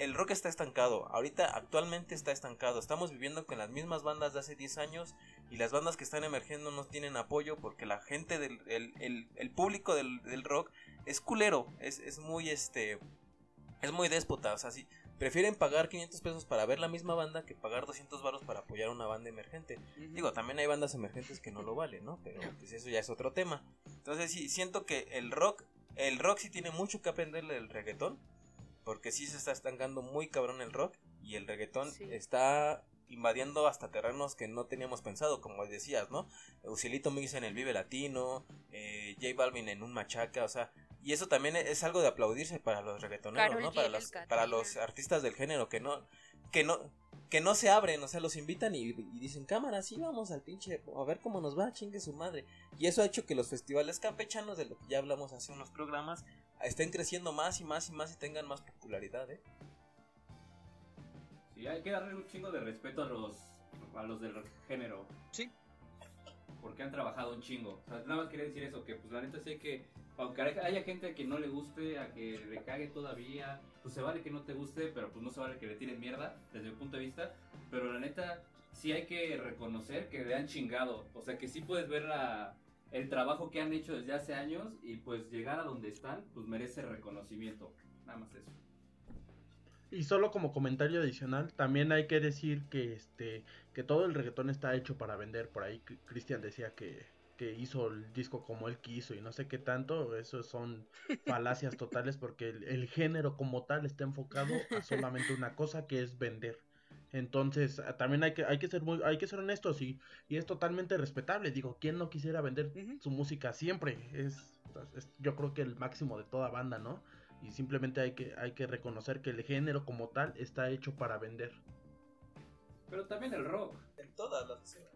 Speaker 5: el rock está estancado, ahorita actualmente está estancado, estamos viviendo con las mismas bandas de hace 10 años y las bandas que están emergiendo no tienen apoyo porque la gente del el, el- el público del, del rock es culero, es, es muy este es muy déspota, o sea, sí, prefieren pagar 500 pesos para ver la misma banda que pagar 200 varos para apoyar una banda emergente. Digo, también hay bandas emergentes que no lo valen, ¿no? Pero pues eso ya es otro tema. Entonces sí, siento que el rock, el rock sí tiene mucho que aprenderle del reggaetón, porque sí se está estancando muy cabrón el rock y el reggaetón
Speaker 6: Sí.
Speaker 5: está invadiendo hasta terrenos que no teníamos pensado, como decías, ¿no? Ucielito Mix en el Vive Latino, eh, J Balvin en un Machaca, o sea, y eso también es algo de aplaudirse para los reggaetoneros, ¿no? Para los, para los artistas del género que no que no que no se abren, o sea, los invitan y, y dicen, cámara, sí, vamos al pinche, a ver cómo nos va, chingue su madre. Y eso ha hecho que los festivales campechanos, de lo que ya hablamos hace unos programas, estén creciendo más y más y más y tengan más popularidad, ¿eh?
Speaker 4: Sí, hay que darle un chingo de respeto a los, a los del género.
Speaker 2: Sí.
Speaker 4: Porque han trabajado un chingo. O sea, nada más quería decir eso, que pues la neta sé que, aunque haya gente que no le guste, a que le cague todavía, pues se vale que no te guste, pero pues no se vale que le tiren mierda, desde mi punto de vista. Pero la neta, sí hay que reconocer que le han chingado. O sea, que sí puedes ver la, el trabajo que han hecho desde hace años y pues llegar a donde están, pues merece reconocimiento. Nada más eso.
Speaker 3: Y solo como comentario adicional, también hay que decir que este que todo el reggaetón está hecho para vender. Por ahí Cristian decía que, que hizo el disco como él quiso y no sé qué tanto. Eso son falacias totales porque el, el género como tal está enfocado a solamente una cosa que es vender. Entonces, también hay que, hay que ser muy, hay que ser honestos y, y es totalmente respetable. Digo, ¿quién no quisiera vender su música siempre? Es, es- yo creo que el máximo de toda banda, ¿no? Y simplemente hay que, hay que reconocer que el género como tal está hecho para vender.
Speaker 4: Pero también el rock.
Speaker 5: En todas las escenas.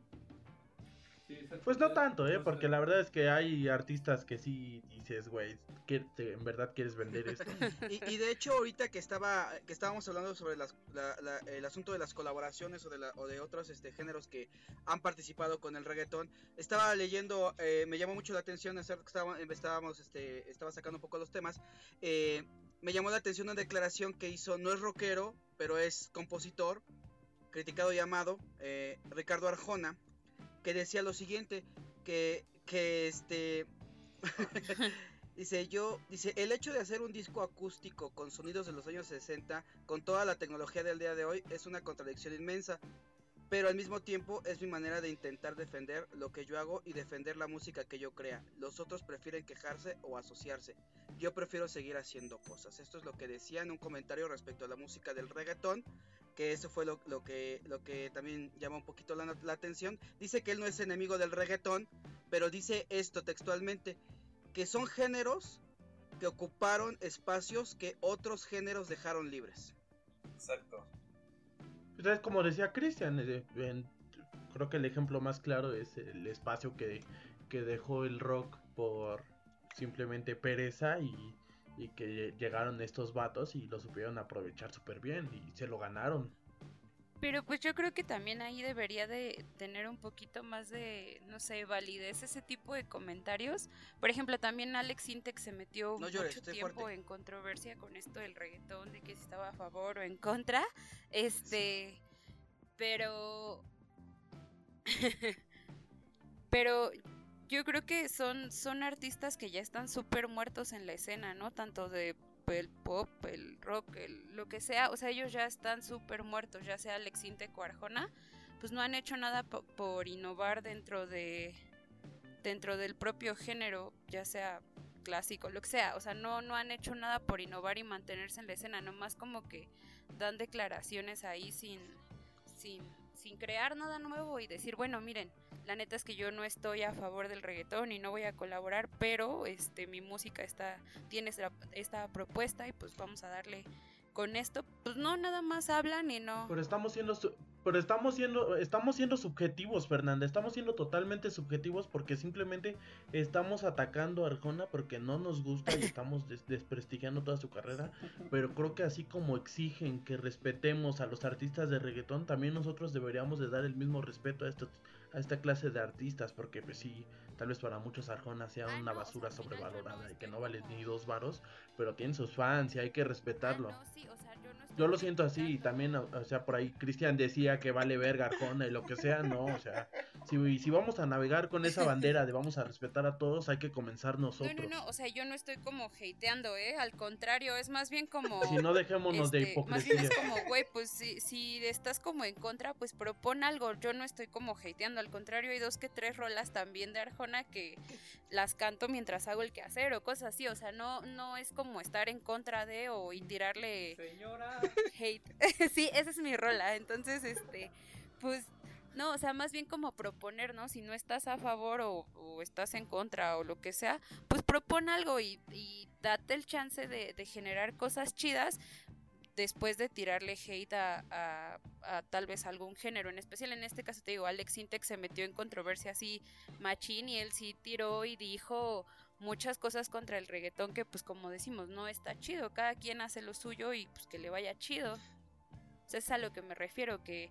Speaker 3: Pues no tanto, ¿eh? Porque la verdad es que hay artistas que sí dices, güey, en verdad quieres vender esto.
Speaker 2: Y, de hecho ahorita que estaba que estábamos hablando sobre el asunto de las colaboraciones o de, la- o de otros este, géneros que han participado con el reggaetón, estaba leyendo, eh, me llamó mucho la atención, que estábamos, este, estaba sacando un poco los temas, eh, me llamó la atención una declaración que hizo, no es rockero, pero es compositor, criticado y amado, eh, Ricardo Arjona, que decía lo siguiente, que, que este... Dice yo, dice, el hecho de hacer un disco acústico con sonidos de los años 60, con toda la tecnología del día de hoy, es una contradicción inmensa. Pero al mismo tiempo es mi manera de intentar defender lo que yo hago y defender la música que yo crea. Los otros prefieren quejarse o asociarse. Yo prefiero seguir haciendo cosas. Esto es lo que decía en un comentario respecto a la música del reggaetón. Que eso fue lo, lo que, lo que también llama un poquito la, la atención. Dice que él no es enemigo del reggaetón, pero dice esto textualmente que son géneros que ocuparon espacios que otros géneros dejaron libres.
Speaker 5: Exacto.
Speaker 3: Entonces, como decía Cristian, eh, creo que el ejemplo más claro es el espacio que, que dejó el rock por simplemente pereza y, y que llegaron estos vatos y lo supieron aprovechar súper bien y se lo ganaron.
Speaker 6: Pero pues yo creo que también ahí debería de tener un poquito más de, no sé, validez ese tipo de comentarios. Por ejemplo, también Alex Intec se metió
Speaker 2: No llores,
Speaker 6: mucho tiempo
Speaker 2: fuerte.
Speaker 6: en controversia con esto del reggaetón, de que si estaba a favor o en contra. Este, pero... pero yo creo que son, son artistas que ya están súper muertos en la escena, ¿no? Tanto de el pop, el rock, el, lo que sea, o sea, ellos ya están súper muertos, ya sea Alex Intec o Arjona, pues no han hecho nada po- por innovar dentro de dentro del propio género, ya sea clásico, lo que sea, o sea, no no han hecho nada por innovar y mantenerse en la escena, nomás como que dan declaraciones ahí sin sin sin crear nada nuevo y decir, bueno, miren, la neta es que yo no estoy a favor del reggaetón y no voy a colaborar, pero este mi música está tiene esta, esta propuesta y pues vamos a darle con esto. Pues no, nada más hablan y no.
Speaker 3: Pero estamos siendo pero estamos siendo estamos siendo subjetivos, Fernanda, estamos siendo totalmente subjetivos porque simplemente estamos atacando a Arjona porque no nos gusta y estamos des- desprestigiando toda su carrera, pero creo que así como exigen que respetemos a los artistas de reggaetón, también nosotros deberíamos de dar el mismo respeto a estos a esta clase de artistas porque pues sí, tal vez para muchos Arjona sea
Speaker 6: Ah,
Speaker 3: una basura sobrevalorada y que no vale ni dos varos, pero tiene sus fans y hay que respetarlo.
Speaker 6: Ah, no, sí, o sea, yo no
Speaker 3: lo siento así y también, o o sea, por ahí Cristian decía que vale verga Arjona y lo que sea, no, o sea, si, si vamos a navegar con esa bandera de vamos a respetar a todos, hay que comenzar
Speaker 6: No,
Speaker 3: nosotros.
Speaker 6: no, no, o sea, yo no estoy como hateando, ¿eh? Al contrario, es más bien como...
Speaker 3: Si no, dejémonos de
Speaker 6: este, más bien
Speaker 3: hipocresía.
Speaker 6: es como, güey, pues si, si estás como en contra, pues propon algo. Yo no estoy como hateando, al contrario, hay dos que tres rolas también de Arjona que las canto mientras hago el quehacer o cosas así. O sea, no, no es como estar en contra de o y tirarle
Speaker 4: Señora.
Speaker 6: Hate. sí, esa es mi rola. Entonces, este, pues, no, o sea, más bien como proponer, ¿no? Si no estás a favor o, o estás en contra o lo que sea, pues propon algo y, date el chance de, de generar cosas chidas. después de tirarle hate a tal vez algún género en especial. En este caso te digo, Alex Sintek se metió en controversia así machín y él sí tiró y dijo muchas cosas contra el reggaetón que pues como decimos no está chido, cada quien hace lo suyo y pues que le vaya chido. Es a lo que me refiero, que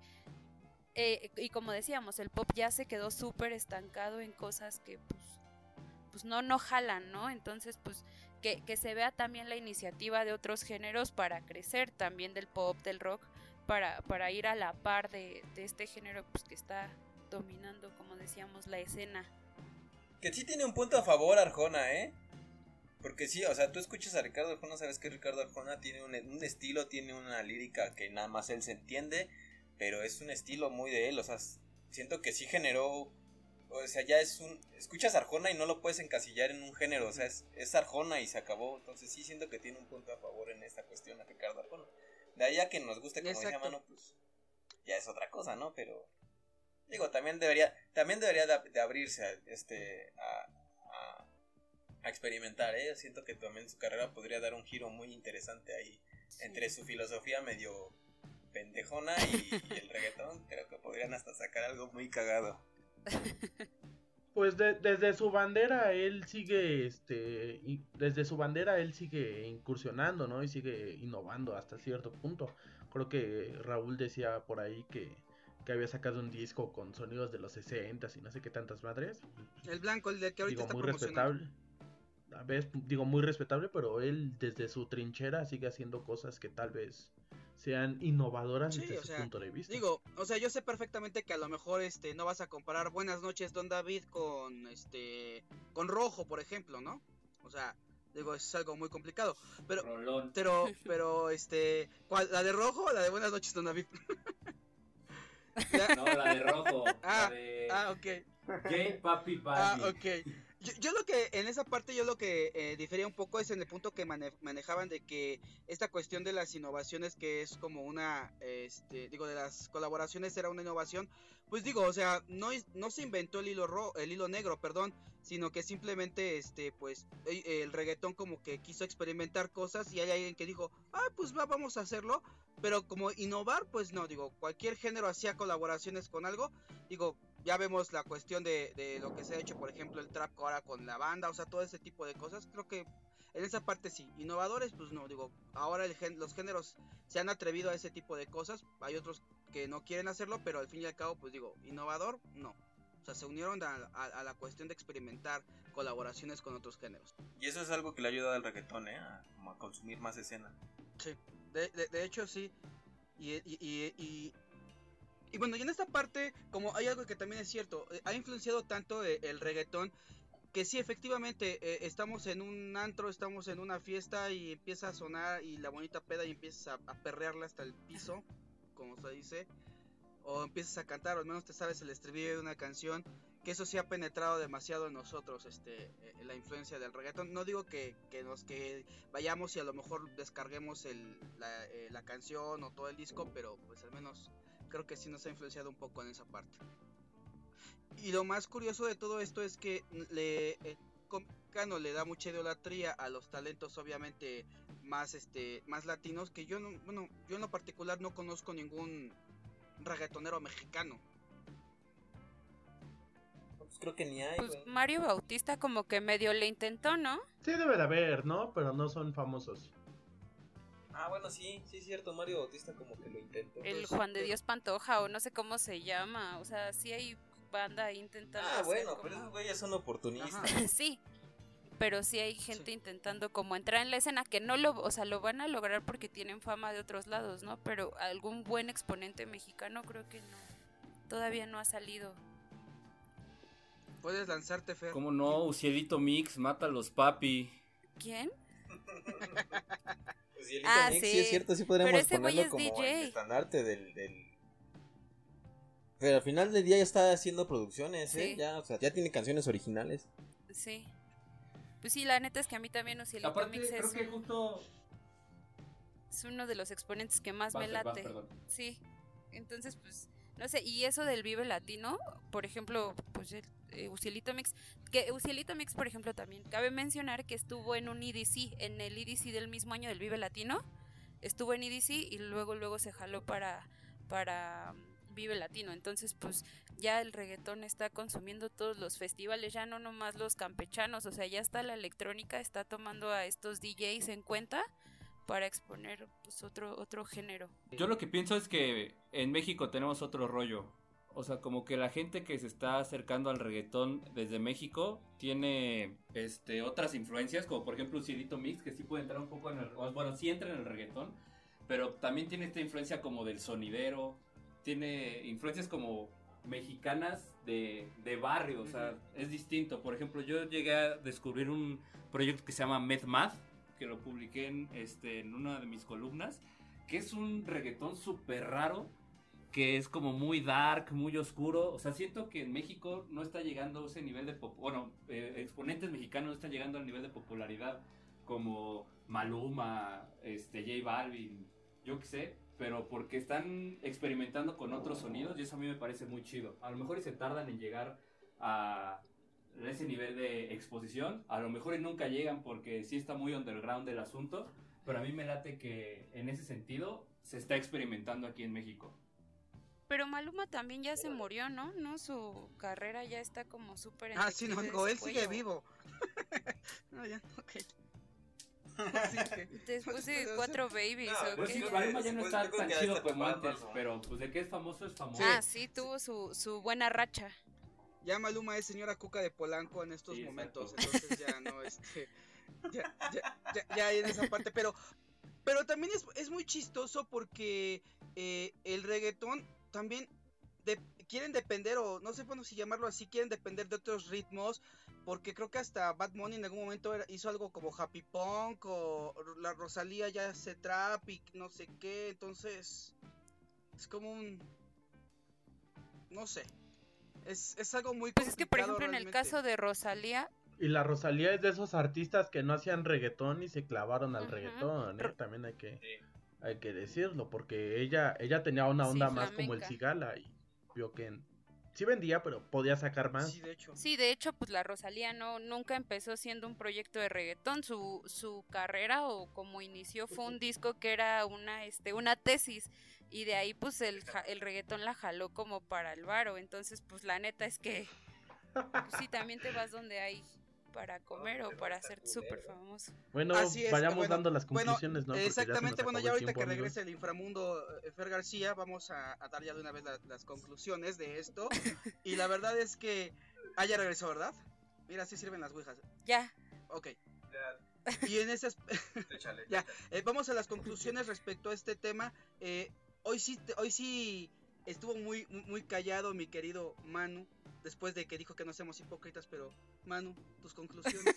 Speaker 6: eh, y como decíamos, el pop ya se quedó súper estancado en cosas que pues, pues no, no jalan, ¿no? Entonces, pues que, que se vea también la iniciativa de otros géneros para crecer también del pop, del rock, para, para ir a la par de, de este género pues que está dominando, como decíamos, la escena.
Speaker 5: Que sí tiene un punto a favor Arjona, ¿eh? Porque sí, o sea, tú escuchas a Ricardo Arjona, sabes que Ricardo Arjona tiene un, un estilo, tiene una lírica que nada más él se entiende, pero es un estilo muy de él, o sea, siento que sí generó, o sea, ya es un, escuchas Arjona y no lo puedes encasillar en un género, o sea, es, es Arjona y se acabó, entonces sí siento que tiene un punto a favor en esta cuestión a Ricardo Arjona. De ahí a que nos guste, como
Speaker 2: Exacto.
Speaker 5: Mano, pues ya es otra cosa, ¿no? Pero digo, también debería, también debería de, de abrirse a, este, a, a, a experimentar, ¿eh? Siento que también su carrera podría dar un giro muy interesante ahí entre su filosofía medio pendejona y, y el reggaetón, creo que podrían hasta sacar algo muy cagado.
Speaker 3: Pues de- desde su bandera él sigue, este, y desde su bandera él sigue incursionando, ¿no? Y sigue innovando hasta cierto punto. Creo que Raúl decía por ahí que, que había sacado un disco con sonidos de los 60 y no sé qué tantas madres.
Speaker 2: El blanco, el de que ahorita
Speaker 3: digo,
Speaker 2: está
Speaker 3: muy respetable. A veces, digo, muy respetable, pero él desde su trinchera sigue haciendo cosas que tal vez sean innovadoras
Speaker 2: Sí,
Speaker 3: desde su
Speaker 2: sea,
Speaker 3: punto de vista.
Speaker 2: Digo, o sea, yo sé perfectamente que a lo mejor este no vas a comparar Buenas noches Don David con este con Rojo, por ejemplo, ¿no? O sea, digo, es algo muy complicado, pero
Speaker 4: Rolón.
Speaker 2: pero pero este, ¿cuál? la de Rojo o la de Buenas noches Don David?
Speaker 4: No, la de rojo.
Speaker 2: Ah,
Speaker 4: la de
Speaker 2: Ah, ok.
Speaker 4: Gay Papi
Speaker 2: Ah,
Speaker 4: Papi.
Speaker 2: ok. Yo, yo lo que, en esa parte, yo lo que eh, difería un poco es en el punto que mane- manejaban de que esta cuestión de las innovaciones, que es como una, este, digo, de las colaboraciones era una innovación, pues digo, o sea, no, no se inventó el hilo ro el hilo negro, perdón, sino que simplemente, este, pues, el reggaetón como que quiso experimentar cosas y hay alguien que dijo, ah, pues va, vamos a hacerlo, pero como innovar, pues no, digo, cualquier género hacía colaboraciones con algo, digo, ya vemos la cuestión de, de lo que se ha hecho, por ejemplo, el trap ahora con la banda, o sea, todo ese tipo de cosas. Creo que en esa parte sí. Innovadores, pues no, digo, ahora el gen- los géneros se han atrevido a ese tipo de cosas. Hay otros que no quieren hacerlo, pero al fin y al cabo, pues digo, innovador, no. O sea, se unieron a, a- a la cuestión de experimentar colaboraciones con otros géneros.
Speaker 5: Y eso es algo que le ha ayudado al reggaetón, ¿eh? A, como a consumir más escena.
Speaker 2: Sí, de, de- hecho sí. Y, y, y, y- y bueno, y en esta parte, como hay algo que también es cierto, eh, ha influenciado tanto eh, el reggaetón que sí, efectivamente, eh, estamos en un antro, estamos en una fiesta y empieza a sonar y la bonita peda y empiezas a, a perrearla hasta el piso, como se dice, o empiezas a cantar, o al menos te sabes el estribillo de una canción, que eso sí ha penetrado demasiado en nosotros, este, eh, la influencia del reggaetón. No digo que, que nos que vayamos y a lo mejor descarguemos la, eh, la canción o todo el disco, pero pues al menos creo que sí nos ha influenciado un poco en esa parte. Y lo más curioso de todo esto es que le eh, le da mucha idolatría a los talentos obviamente más este más latinos que yo no bueno yo en lo particular no conozco ningún reggaetonero mexicano
Speaker 5: creo que ni hay,
Speaker 6: Pues
Speaker 5: güey.
Speaker 6: Mario Bautista como que medio le intentó, ¿no?
Speaker 3: Sí debe de haber, ¿no? Pero no son famosos.
Speaker 5: Ah, bueno, sí, sí es cierto, Mario Bautista como que lo intentó.
Speaker 6: El
Speaker 2: Pues,
Speaker 6: Juan de
Speaker 2: pero-
Speaker 6: Dios Pantoja o no sé cómo se llama. O sea, sí hay banda ahí intentando.
Speaker 5: Ah, bueno, pero esos güeyes son oportunistas.
Speaker 6: Sí, pero sí hay gente
Speaker 2: Sí.
Speaker 6: intentando como entrar en la escena que no lo, o sea, lo van a lograr porque tienen fama de otros lados, ¿no? Pero algún buen exponente mexicano creo que no, todavía no ha salido.
Speaker 2: Puedes lanzarte Fer
Speaker 4: ¿Cómo no? Ucielito Mix, mátalos, papi.
Speaker 6: ¿Quién?
Speaker 5: Pues el
Speaker 6: Ah,
Speaker 5: Mix, sí.
Speaker 6: sí.
Speaker 5: es cierto, sí podríamos
Speaker 6: Pero ese güey
Speaker 5: ponerlo
Speaker 6: es
Speaker 5: como
Speaker 6: DJ.
Speaker 5: el estandarte del, del... Pero al final del día ya está haciendo producciones, ¿eh?
Speaker 6: Sí.
Speaker 5: Ya, o sea, ya tiene canciones originales.
Speaker 6: Sí. Pues sí, la neta es que a mí también Ocielito
Speaker 4: Aparte,
Speaker 6: Mix
Speaker 4: creo
Speaker 6: es,
Speaker 4: que justo.
Speaker 6: es uno de los exponentes que más me late. Sí, entonces pues, no sé, y eso del Vive Latino, por ejemplo, pues el eh, Mix, que Ucielito Mix, por ejemplo, también cabe mencionar que estuvo en un EDC, en el EDC del mismo año del Vive Latino, estuvo en EDC y luego luego se jaló para para Vive Latino. Entonces, pues ya el reggaetón está consumiendo todos los festivales, ya no nomás los campechanos, o sea, ya está la electrónica, está tomando a estos DJs en cuenta para exponer pues otro otro género.
Speaker 4: Yo lo que pienso es que en México tenemos otro rollo. O sea, como que la gente que se está acercando al reggaetón desde México tiene este otras influencias, como por ejemplo un Cidito Mix, que sí puede entrar un poco en el... Bueno, sí entra en el reggaetón, pero también tiene esta influencia como del sonidero, tiene influencias como mexicanas de, de barrio, o sea, es distinto. Por ejemplo, yo llegué a descubrir un proyecto que se llama MedMath, que lo publiqué en, este, en una de mis columnas, que es un reggaetón súper raro, que es como muy dark, muy oscuro. O sea, siento que en México no está llegando ese nivel de... Bueno, eh, exponentes mexicanos no están llegando al nivel de popularidad como Maluma, este, J Balvin, yo qué sé, pero porque están experimentando con otros sonidos y eso a mí me parece muy chido. A lo mejor y se tardan en llegar a ese nivel de exposición, a lo mejor nunca llegan porque sí está muy underground el asunto, pero a mí me late que en ese sentido se está experimentando aquí en México.
Speaker 6: Pero Maluma también ya se murió, ¿no? ¿No? Su carrera ya está como súper...
Speaker 2: Ah, sí, no, no, él sigue vivo. no, ya, ok. Que-
Speaker 6: Después de cuatro babies,
Speaker 5: No,
Speaker 6: ¿o
Speaker 4: Pues Maluma ya no está tan chido como antes, pero pues de que es famoso es famoso.
Speaker 6: Ah, sí, tuvo su, su buena racha.
Speaker 2: Ya Maluma es señora Cuca de Polanco en estos
Speaker 4: Sí,
Speaker 2: momentos, entonces ya no, este, ya, ya, ya, ya en esa parte, pero, pero también es, es muy chistoso porque eh, el reggaetón también de- quieren depender, o no sé bueno si llamarlo así, quieren depender de otros ritmos, porque creo que hasta Bad Bunny en algún momento era- hizo algo como Happy Punk, o la Rosalía ya hace trap y no sé qué, entonces es como un, no sé. Es, es algo muy
Speaker 6: Pues es que, por
Speaker 2: complicado
Speaker 6: ejemplo, en el caso de Rosalía,
Speaker 3: Y la Rosalía es de esos artistas que no hacían reggaetón y se clavaron al
Speaker 6: Ujú.
Speaker 3: reggaetón, ¿eh? También hay que,
Speaker 5: Sí.
Speaker 3: hay que decirlo, porque ella, ella tenía una
Speaker 6: Sí,
Speaker 3: onda más como el. Cigala y vio que en- sí vendía, pero podía sacar más.
Speaker 2: Sí, de hecho.
Speaker 6: sí, de hecho, pues la Rosalía no nunca empezó siendo un proyecto de reggaetón. Su, su carrera o como inició fue un disco que era una, este, una tesis. Y de ahí, pues, el, ja- el reggaetón la jaló como para el varo. Entonces, pues, la neta es que pues, sí, también te vas donde hay para comer o para ser súper famoso.
Speaker 3: Bueno,
Speaker 2: Así es,
Speaker 3: vayamos
Speaker 2: bueno,
Speaker 3: dando las
Speaker 2: bueno,
Speaker 3: conclusiones, ¿no? Ya
Speaker 2: Exactamente, bueno, ya ahorita
Speaker 3: tiempo,
Speaker 2: que
Speaker 3: amigos.
Speaker 2: regrese el inframundo eh, Fer García, vamos a, a dar ya de una vez la- las conclusiones de esto. y la verdad es que. Ah, ya regresó, ¿verdad? Mira, así sirven las ouijas.
Speaker 6: Ya,
Speaker 2: Ok.
Speaker 5: Ya,
Speaker 2: Y en
Speaker 5: échale.
Speaker 2: Ya. eh, vamos a las conclusiones respecto a este tema. Eh, hoy sí, hoy sí estuvo muy, muy, callado mi querido Manu. Después de que dijo que no seamos hipócritas, pero Manu, tus conclusiones.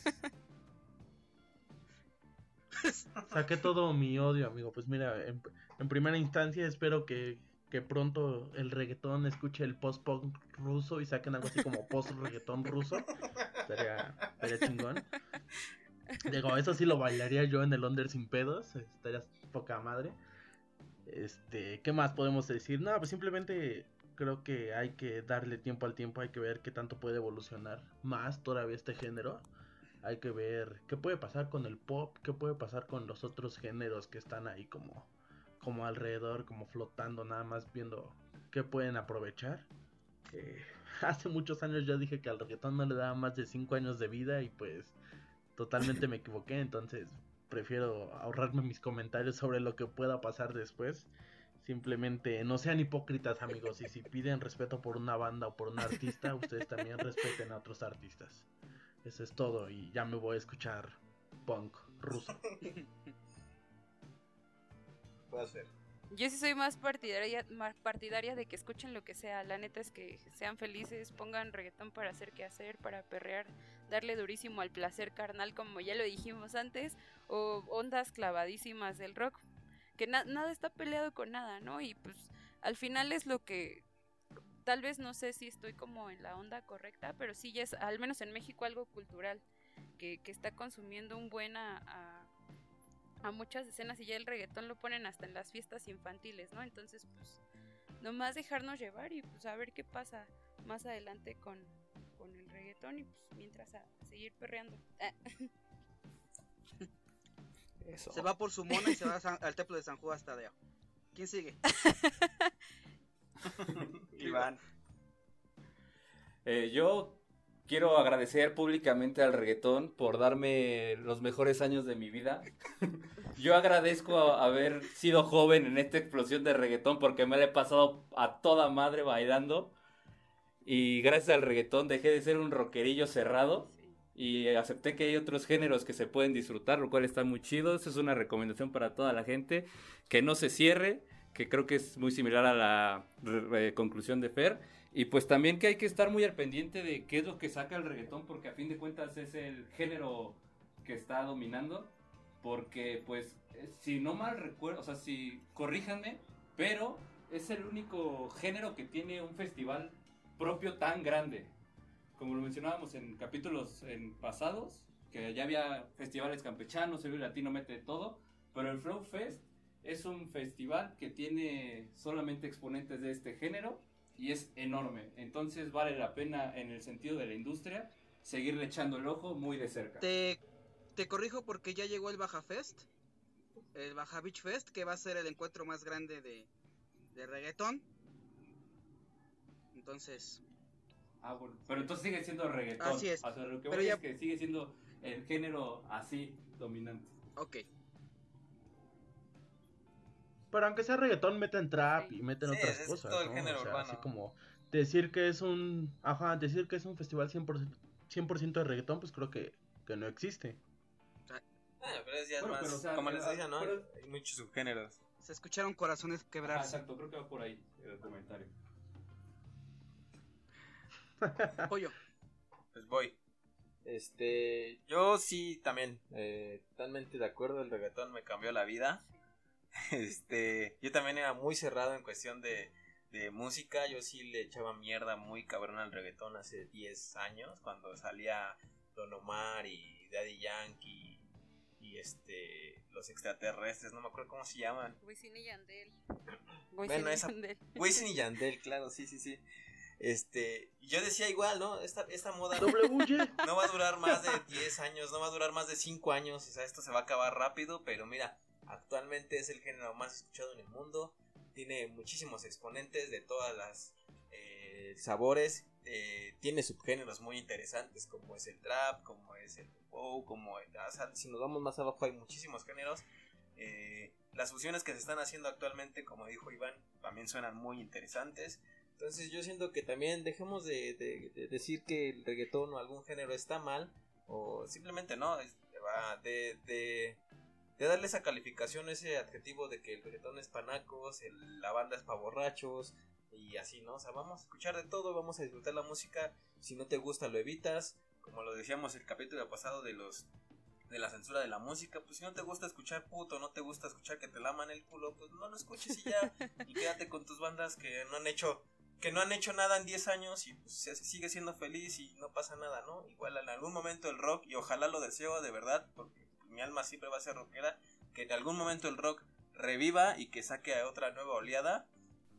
Speaker 3: Saqué todo mi odio, amigo. Pues mira, en, primera instancia espero que, que pronto el reggaetón escuche el post-punk ruso y saquen algo así como post-reggaetón ruso. Estaría chingón. Digo, eso sí lo bailaría yo en el Under sin pedos. Estaría poca madre. Este, ¿qué más podemos decir? No, pues simplemente creo que hay que darle tiempo al tiempo, hay que ver qué tanto puede evolucionar más todavía este género. Hay que ver qué puede pasar con el pop, qué puede pasar con los otros géneros que están ahí como, como alrededor, como flotando, nada más viendo qué pueden aprovechar. Eh, hace muchos años yo dije que al reggaetón no le daba más de 5 años de vida y pues totalmente me equivoqué, entonces prefiero ahorrarme mis comentarios sobre lo que pueda pasar después. Simplemente no sean hipócritas amigos y si piden respeto por una banda o por un artista, ustedes también respeten a otros artistas. Eso es todo y ya me voy a escuchar punk ruso.
Speaker 5: Puede ser.
Speaker 6: Yo sí soy más partidaria, más partidaria de que escuchen lo que sea. La neta es que sean felices, pongan reggaetón para hacer qué hacer, para perrear, darle durísimo al placer carnal, como ya lo dijimos antes, o ondas clavadísimas del rock. Que na- nada está peleado con nada, ¿no? Y pues al final es lo que. Tal vez no sé si estoy como en la onda correcta, pero sí ya es, al menos en México, algo cultural que, que está consumiendo un buen a- a, muchas escenas y ya el reggaetón lo ponen hasta en las fiestas infantiles, ¿no? Entonces, pues, nomás dejarnos llevar y pues a ver qué pasa más adelante con, reggaetón y pues mientras a, a seguir perreando. Ah,
Speaker 5: Eso.
Speaker 2: Se va por su mona y se va San- al templo de San Juan Tadeo. ¿Quién sigue?
Speaker 5: Iván.
Speaker 4: Eh, yo quiero agradecer públicamente al reggaetón por darme los mejores años de mi vida. yo agradezco a- haber sido joven en esta explosión de reggaetón porque me la he pasado a toda madre bailando. Y gracias al reggaetón dejé de ser un rockerillo cerrado y acepté que hay otros géneros que se pueden disfrutar, lo cual está muy chido. Esa es una recomendación para toda la gente. Que no se cierre, que creo que es muy similar a la re- conclusión de Fer. Y pues también que hay que estar muy al pendiente de qué es lo que saca el reggaetón, porque a fin de cuentas es el género que está dominando. Porque pues, eh, si no mal recuerdo, o sea, si corríjanme, pero es el único género que tiene un festival propio tan grande. Como lo mencionábamos en capítulos en pasados, que ya había festivales campechanos, el Latino mete todo, pero el Flow Fest es un festival que tiene solamente exponentes de este género y es enorme. Entonces vale la pena en el sentido de la industria seguirle echando el ojo muy de cerca.
Speaker 2: Te, te corrijo porque ya llegó el Baja Fest, el Baja Beach Fest, que va a ser el encuentro más grande de, de reggaetón. Entonces,
Speaker 4: Ah, bueno, pero entonces sigue siendo reggaetón.
Speaker 2: Así es.
Speaker 4: O sea, lo que
Speaker 2: Pero
Speaker 4: voy
Speaker 2: ya-
Speaker 4: es que sigue siendo el género así dominante.
Speaker 2: ok.
Speaker 3: Pero aunque sea reggaetón, meten trap
Speaker 6: Sí.
Speaker 3: y meten
Speaker 5: Sí,
Speaker 3: otras
Speaker 5: es
Speaker 3: cosas.
Speaker 5: todo el
Speaker 3: ¿no?
Speaker 5: género
Speaker 3: O sea,
Speaker 5: urbano.
Speaker 3: Así como decir que es un. Ajá, decir que es un festival 100%, 100 de reggaetón, pues creo que, que no existe.
Speaker 5: Ah, pero es ya
Speaker 4: Bueno,
Speaker 5: más,
Speaker 4: pero, o sea,
Speaker 5: como les
Speaker 4: pero-
Speaker 5: decía, ¿no?
Speaker 4: pero-
Speaker 5: Hay muchos subgéneros.
Speaker 2: Se escucharon corazones
Speaker 4: Ah,
Speaker 2: quebrarse.
Speaker 4: exacto, creo que va por ahí el comentario.
Speaker 2: Pollo.
Speaker 5: Pues voy. Este, yo sí también, eh, totalmente de acuerdo, el reggaetón me cambió la vida. Este, yo también era muy cerrado en cuestión de, de música, yo sí le echaba mierda muy cabrón al reggaetón hace 10 años, cuando salía Don Omar y Daddy Yankee y este, los extraterrestres, no me acuerdo cómo se llaman.
Speaker 6: Wisin y Yandel.
Speaker 5: Bueno,
Speaker 6: Wisin y
Speaker 5: esa-
Speaker 6: Yandel.
Speaker 5: Wisin y Yandel, claro, sí, sí, sí. Este, yo decía igual, ¿no? Esta, esta moda no va a durar más de 10 años, no va a durar más de 5 años, o sea, esto se va a acabar rápido, pero mira, actualmente es el género más escuchado en el mundo, tiene muchísimos exponentes de todas las eh, sabores, eh, tiene subgéneros muy interesantes como es el trap, como es el pop, como el- o sea, si nos vamos más abajo hay muchísimos géneros. eh, las fusiones que se están haciendo actualmente, como dijo Iván, también suenan muy interesantes. Entonces yo siento que también dejemos de, de- de decir que el reggaetón o algún género está mal o simplemente no, de, de, de darle esa calificación, ese adjetivo de que el reggaetón es panacos, el- la banda es pa' borrachos y así, ¿no? O sea, vamos a escuchar de todo, vamos a disfrutar la música, si no te gusta lo evitas, como lo decíamos el capítulo pasado de los de la censura de la música, pues si no te gusta escuchar puto, no te gusta escuchar que te laman el culo, pues no lo escuches y ya, y quédate con tus bandas que no han hecho que no han hecho nada en 10 años y pues se sigue siendo feliz y no pasa nada, ¿no? Igual en algún momento el rock, y ojalá lo deseo de verdad, porque mi alma siempre va a ser rockera, que en algún momento el rock reviva y que saque a otra nueva oleada,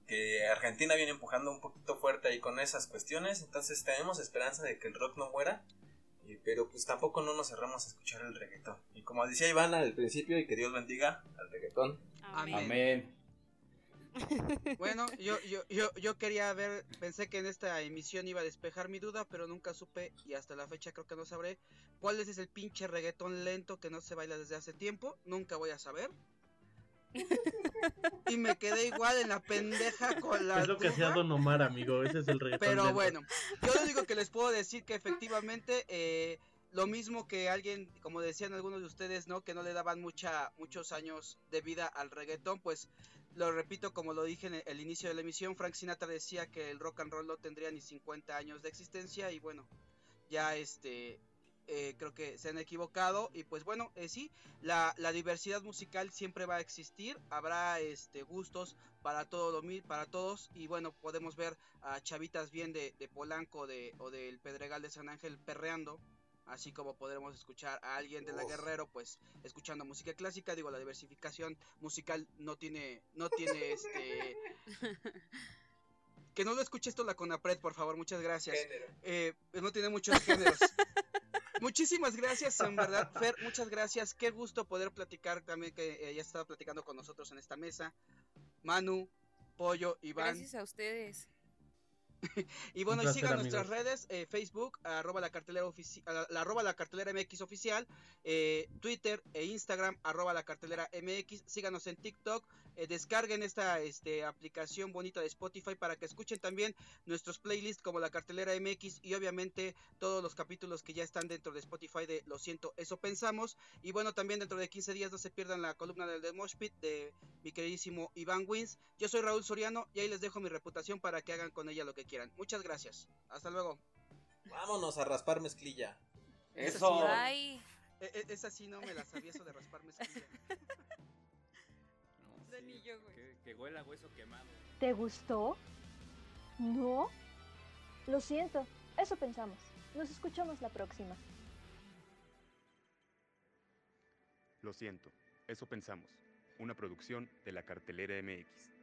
Speaker 5: que Argentina viene empujando un poquito fuerte ahí con esas cuestiones, entonces tenemos esperanza de que el rock no muera, y- pero pues tampoco no nos cerramos a escuchar el reggaetón. Y como decía Iván al principio, y que Dios bendiga al reggaetón.
Speaker 6: Amén.
Speaker 4: Amén.
Speaker 2: Bueno, yo, yo, yo, yo quería ver, pensé que en esta emisión iba a despejar mi duda, pero nunca supe y hasta la fecha creo que no sabré cuál es ese pinche reggaetón lento que no se baila desde hace tiempo, nunca voy a saber. Y me quedé igual en la pendeja con la
Speaker 3: Es lo que hacía Don Omar, amigo. Ese es el reggaetón.
Speaker 2: Pero
Speaker 3: lento.
Speaker 2: bueno, yo lo único que les puedo decir que efectivamente eh, lo mismo que alguien, como decían algunos de ustedes, ¿no? Que no le daban mucha, muchos años de vida al reggaetón, pues lo repito como lo dije en el, inicio de la emisión, Frank Sinatra decía que el rock and roll no tendría ni 50 años de existencia y bueno, ya este... eh, creo que se han equivocado y pues bueno eh, sí la, la diversidad musical siempre va a existir habrá este gustos para todo lo para todos y bueno podemos ver a chavitas bien de, de Polanco de, o del Pedregal de San Ángel perreando así como podremos escuchar a alguien de la
Speaker 5: Uf.
Speaker 2: Guerrero pues escuchando música clásica digo la diversificación musical no tiene no tiene este que no lo escuche esto la Conapred por favor muchas gracias eh, no tiene muchos géneros muchísimas gracias, en verdad, Fer, muchas gracias. Qué gusto poder platicar también que ella estado platicando con nosotros en esta mesa. Manu, Pollo, Iván.
Speaker 6: Gracias a ustedes.
Speaker 2: y bueno, y sigan nuestras redes, eh, Facebook, arroba la cartelera ofici- a la, la arroba la cartelera MX oficial, eh, Twitter e Instagram, arroba la cartelera MX, síganos en TikTok, eh, descarguen esta este, aplicación bonita de Spotify para que escuchen también nuestros playlists como la cartelera MX y obviamente todos los capítulos que ya están dentro de Spotify de Lo siento, eso pensamos. Y bueno, también dentro de 15 días no se pierdan la columna del The Mosh Pit de mi queridísimo Iván Wins. Yo soy Raúl Soriano y ahí les dejo mi reputación para que hagan con ella lo que quieran. Muchas gracias. Hasta luego.
Speaker 5: Vámonos a raspar mezclilla.
Speaker 4: Eso.
Speaker 2: E- e- esa sí no me la sabía eso de rasparme mezclilla.
Speaker 6: Güey.
Speaker 4: Que, que huela a hueso quemado.
Speaker 1: ¿Te gustó? ¿No? Lo siento, eso pensamos. Nos escuchamos la próxima.
Speaker 7: Lo siento, eso pensamos. Una producción de la cartelera MX.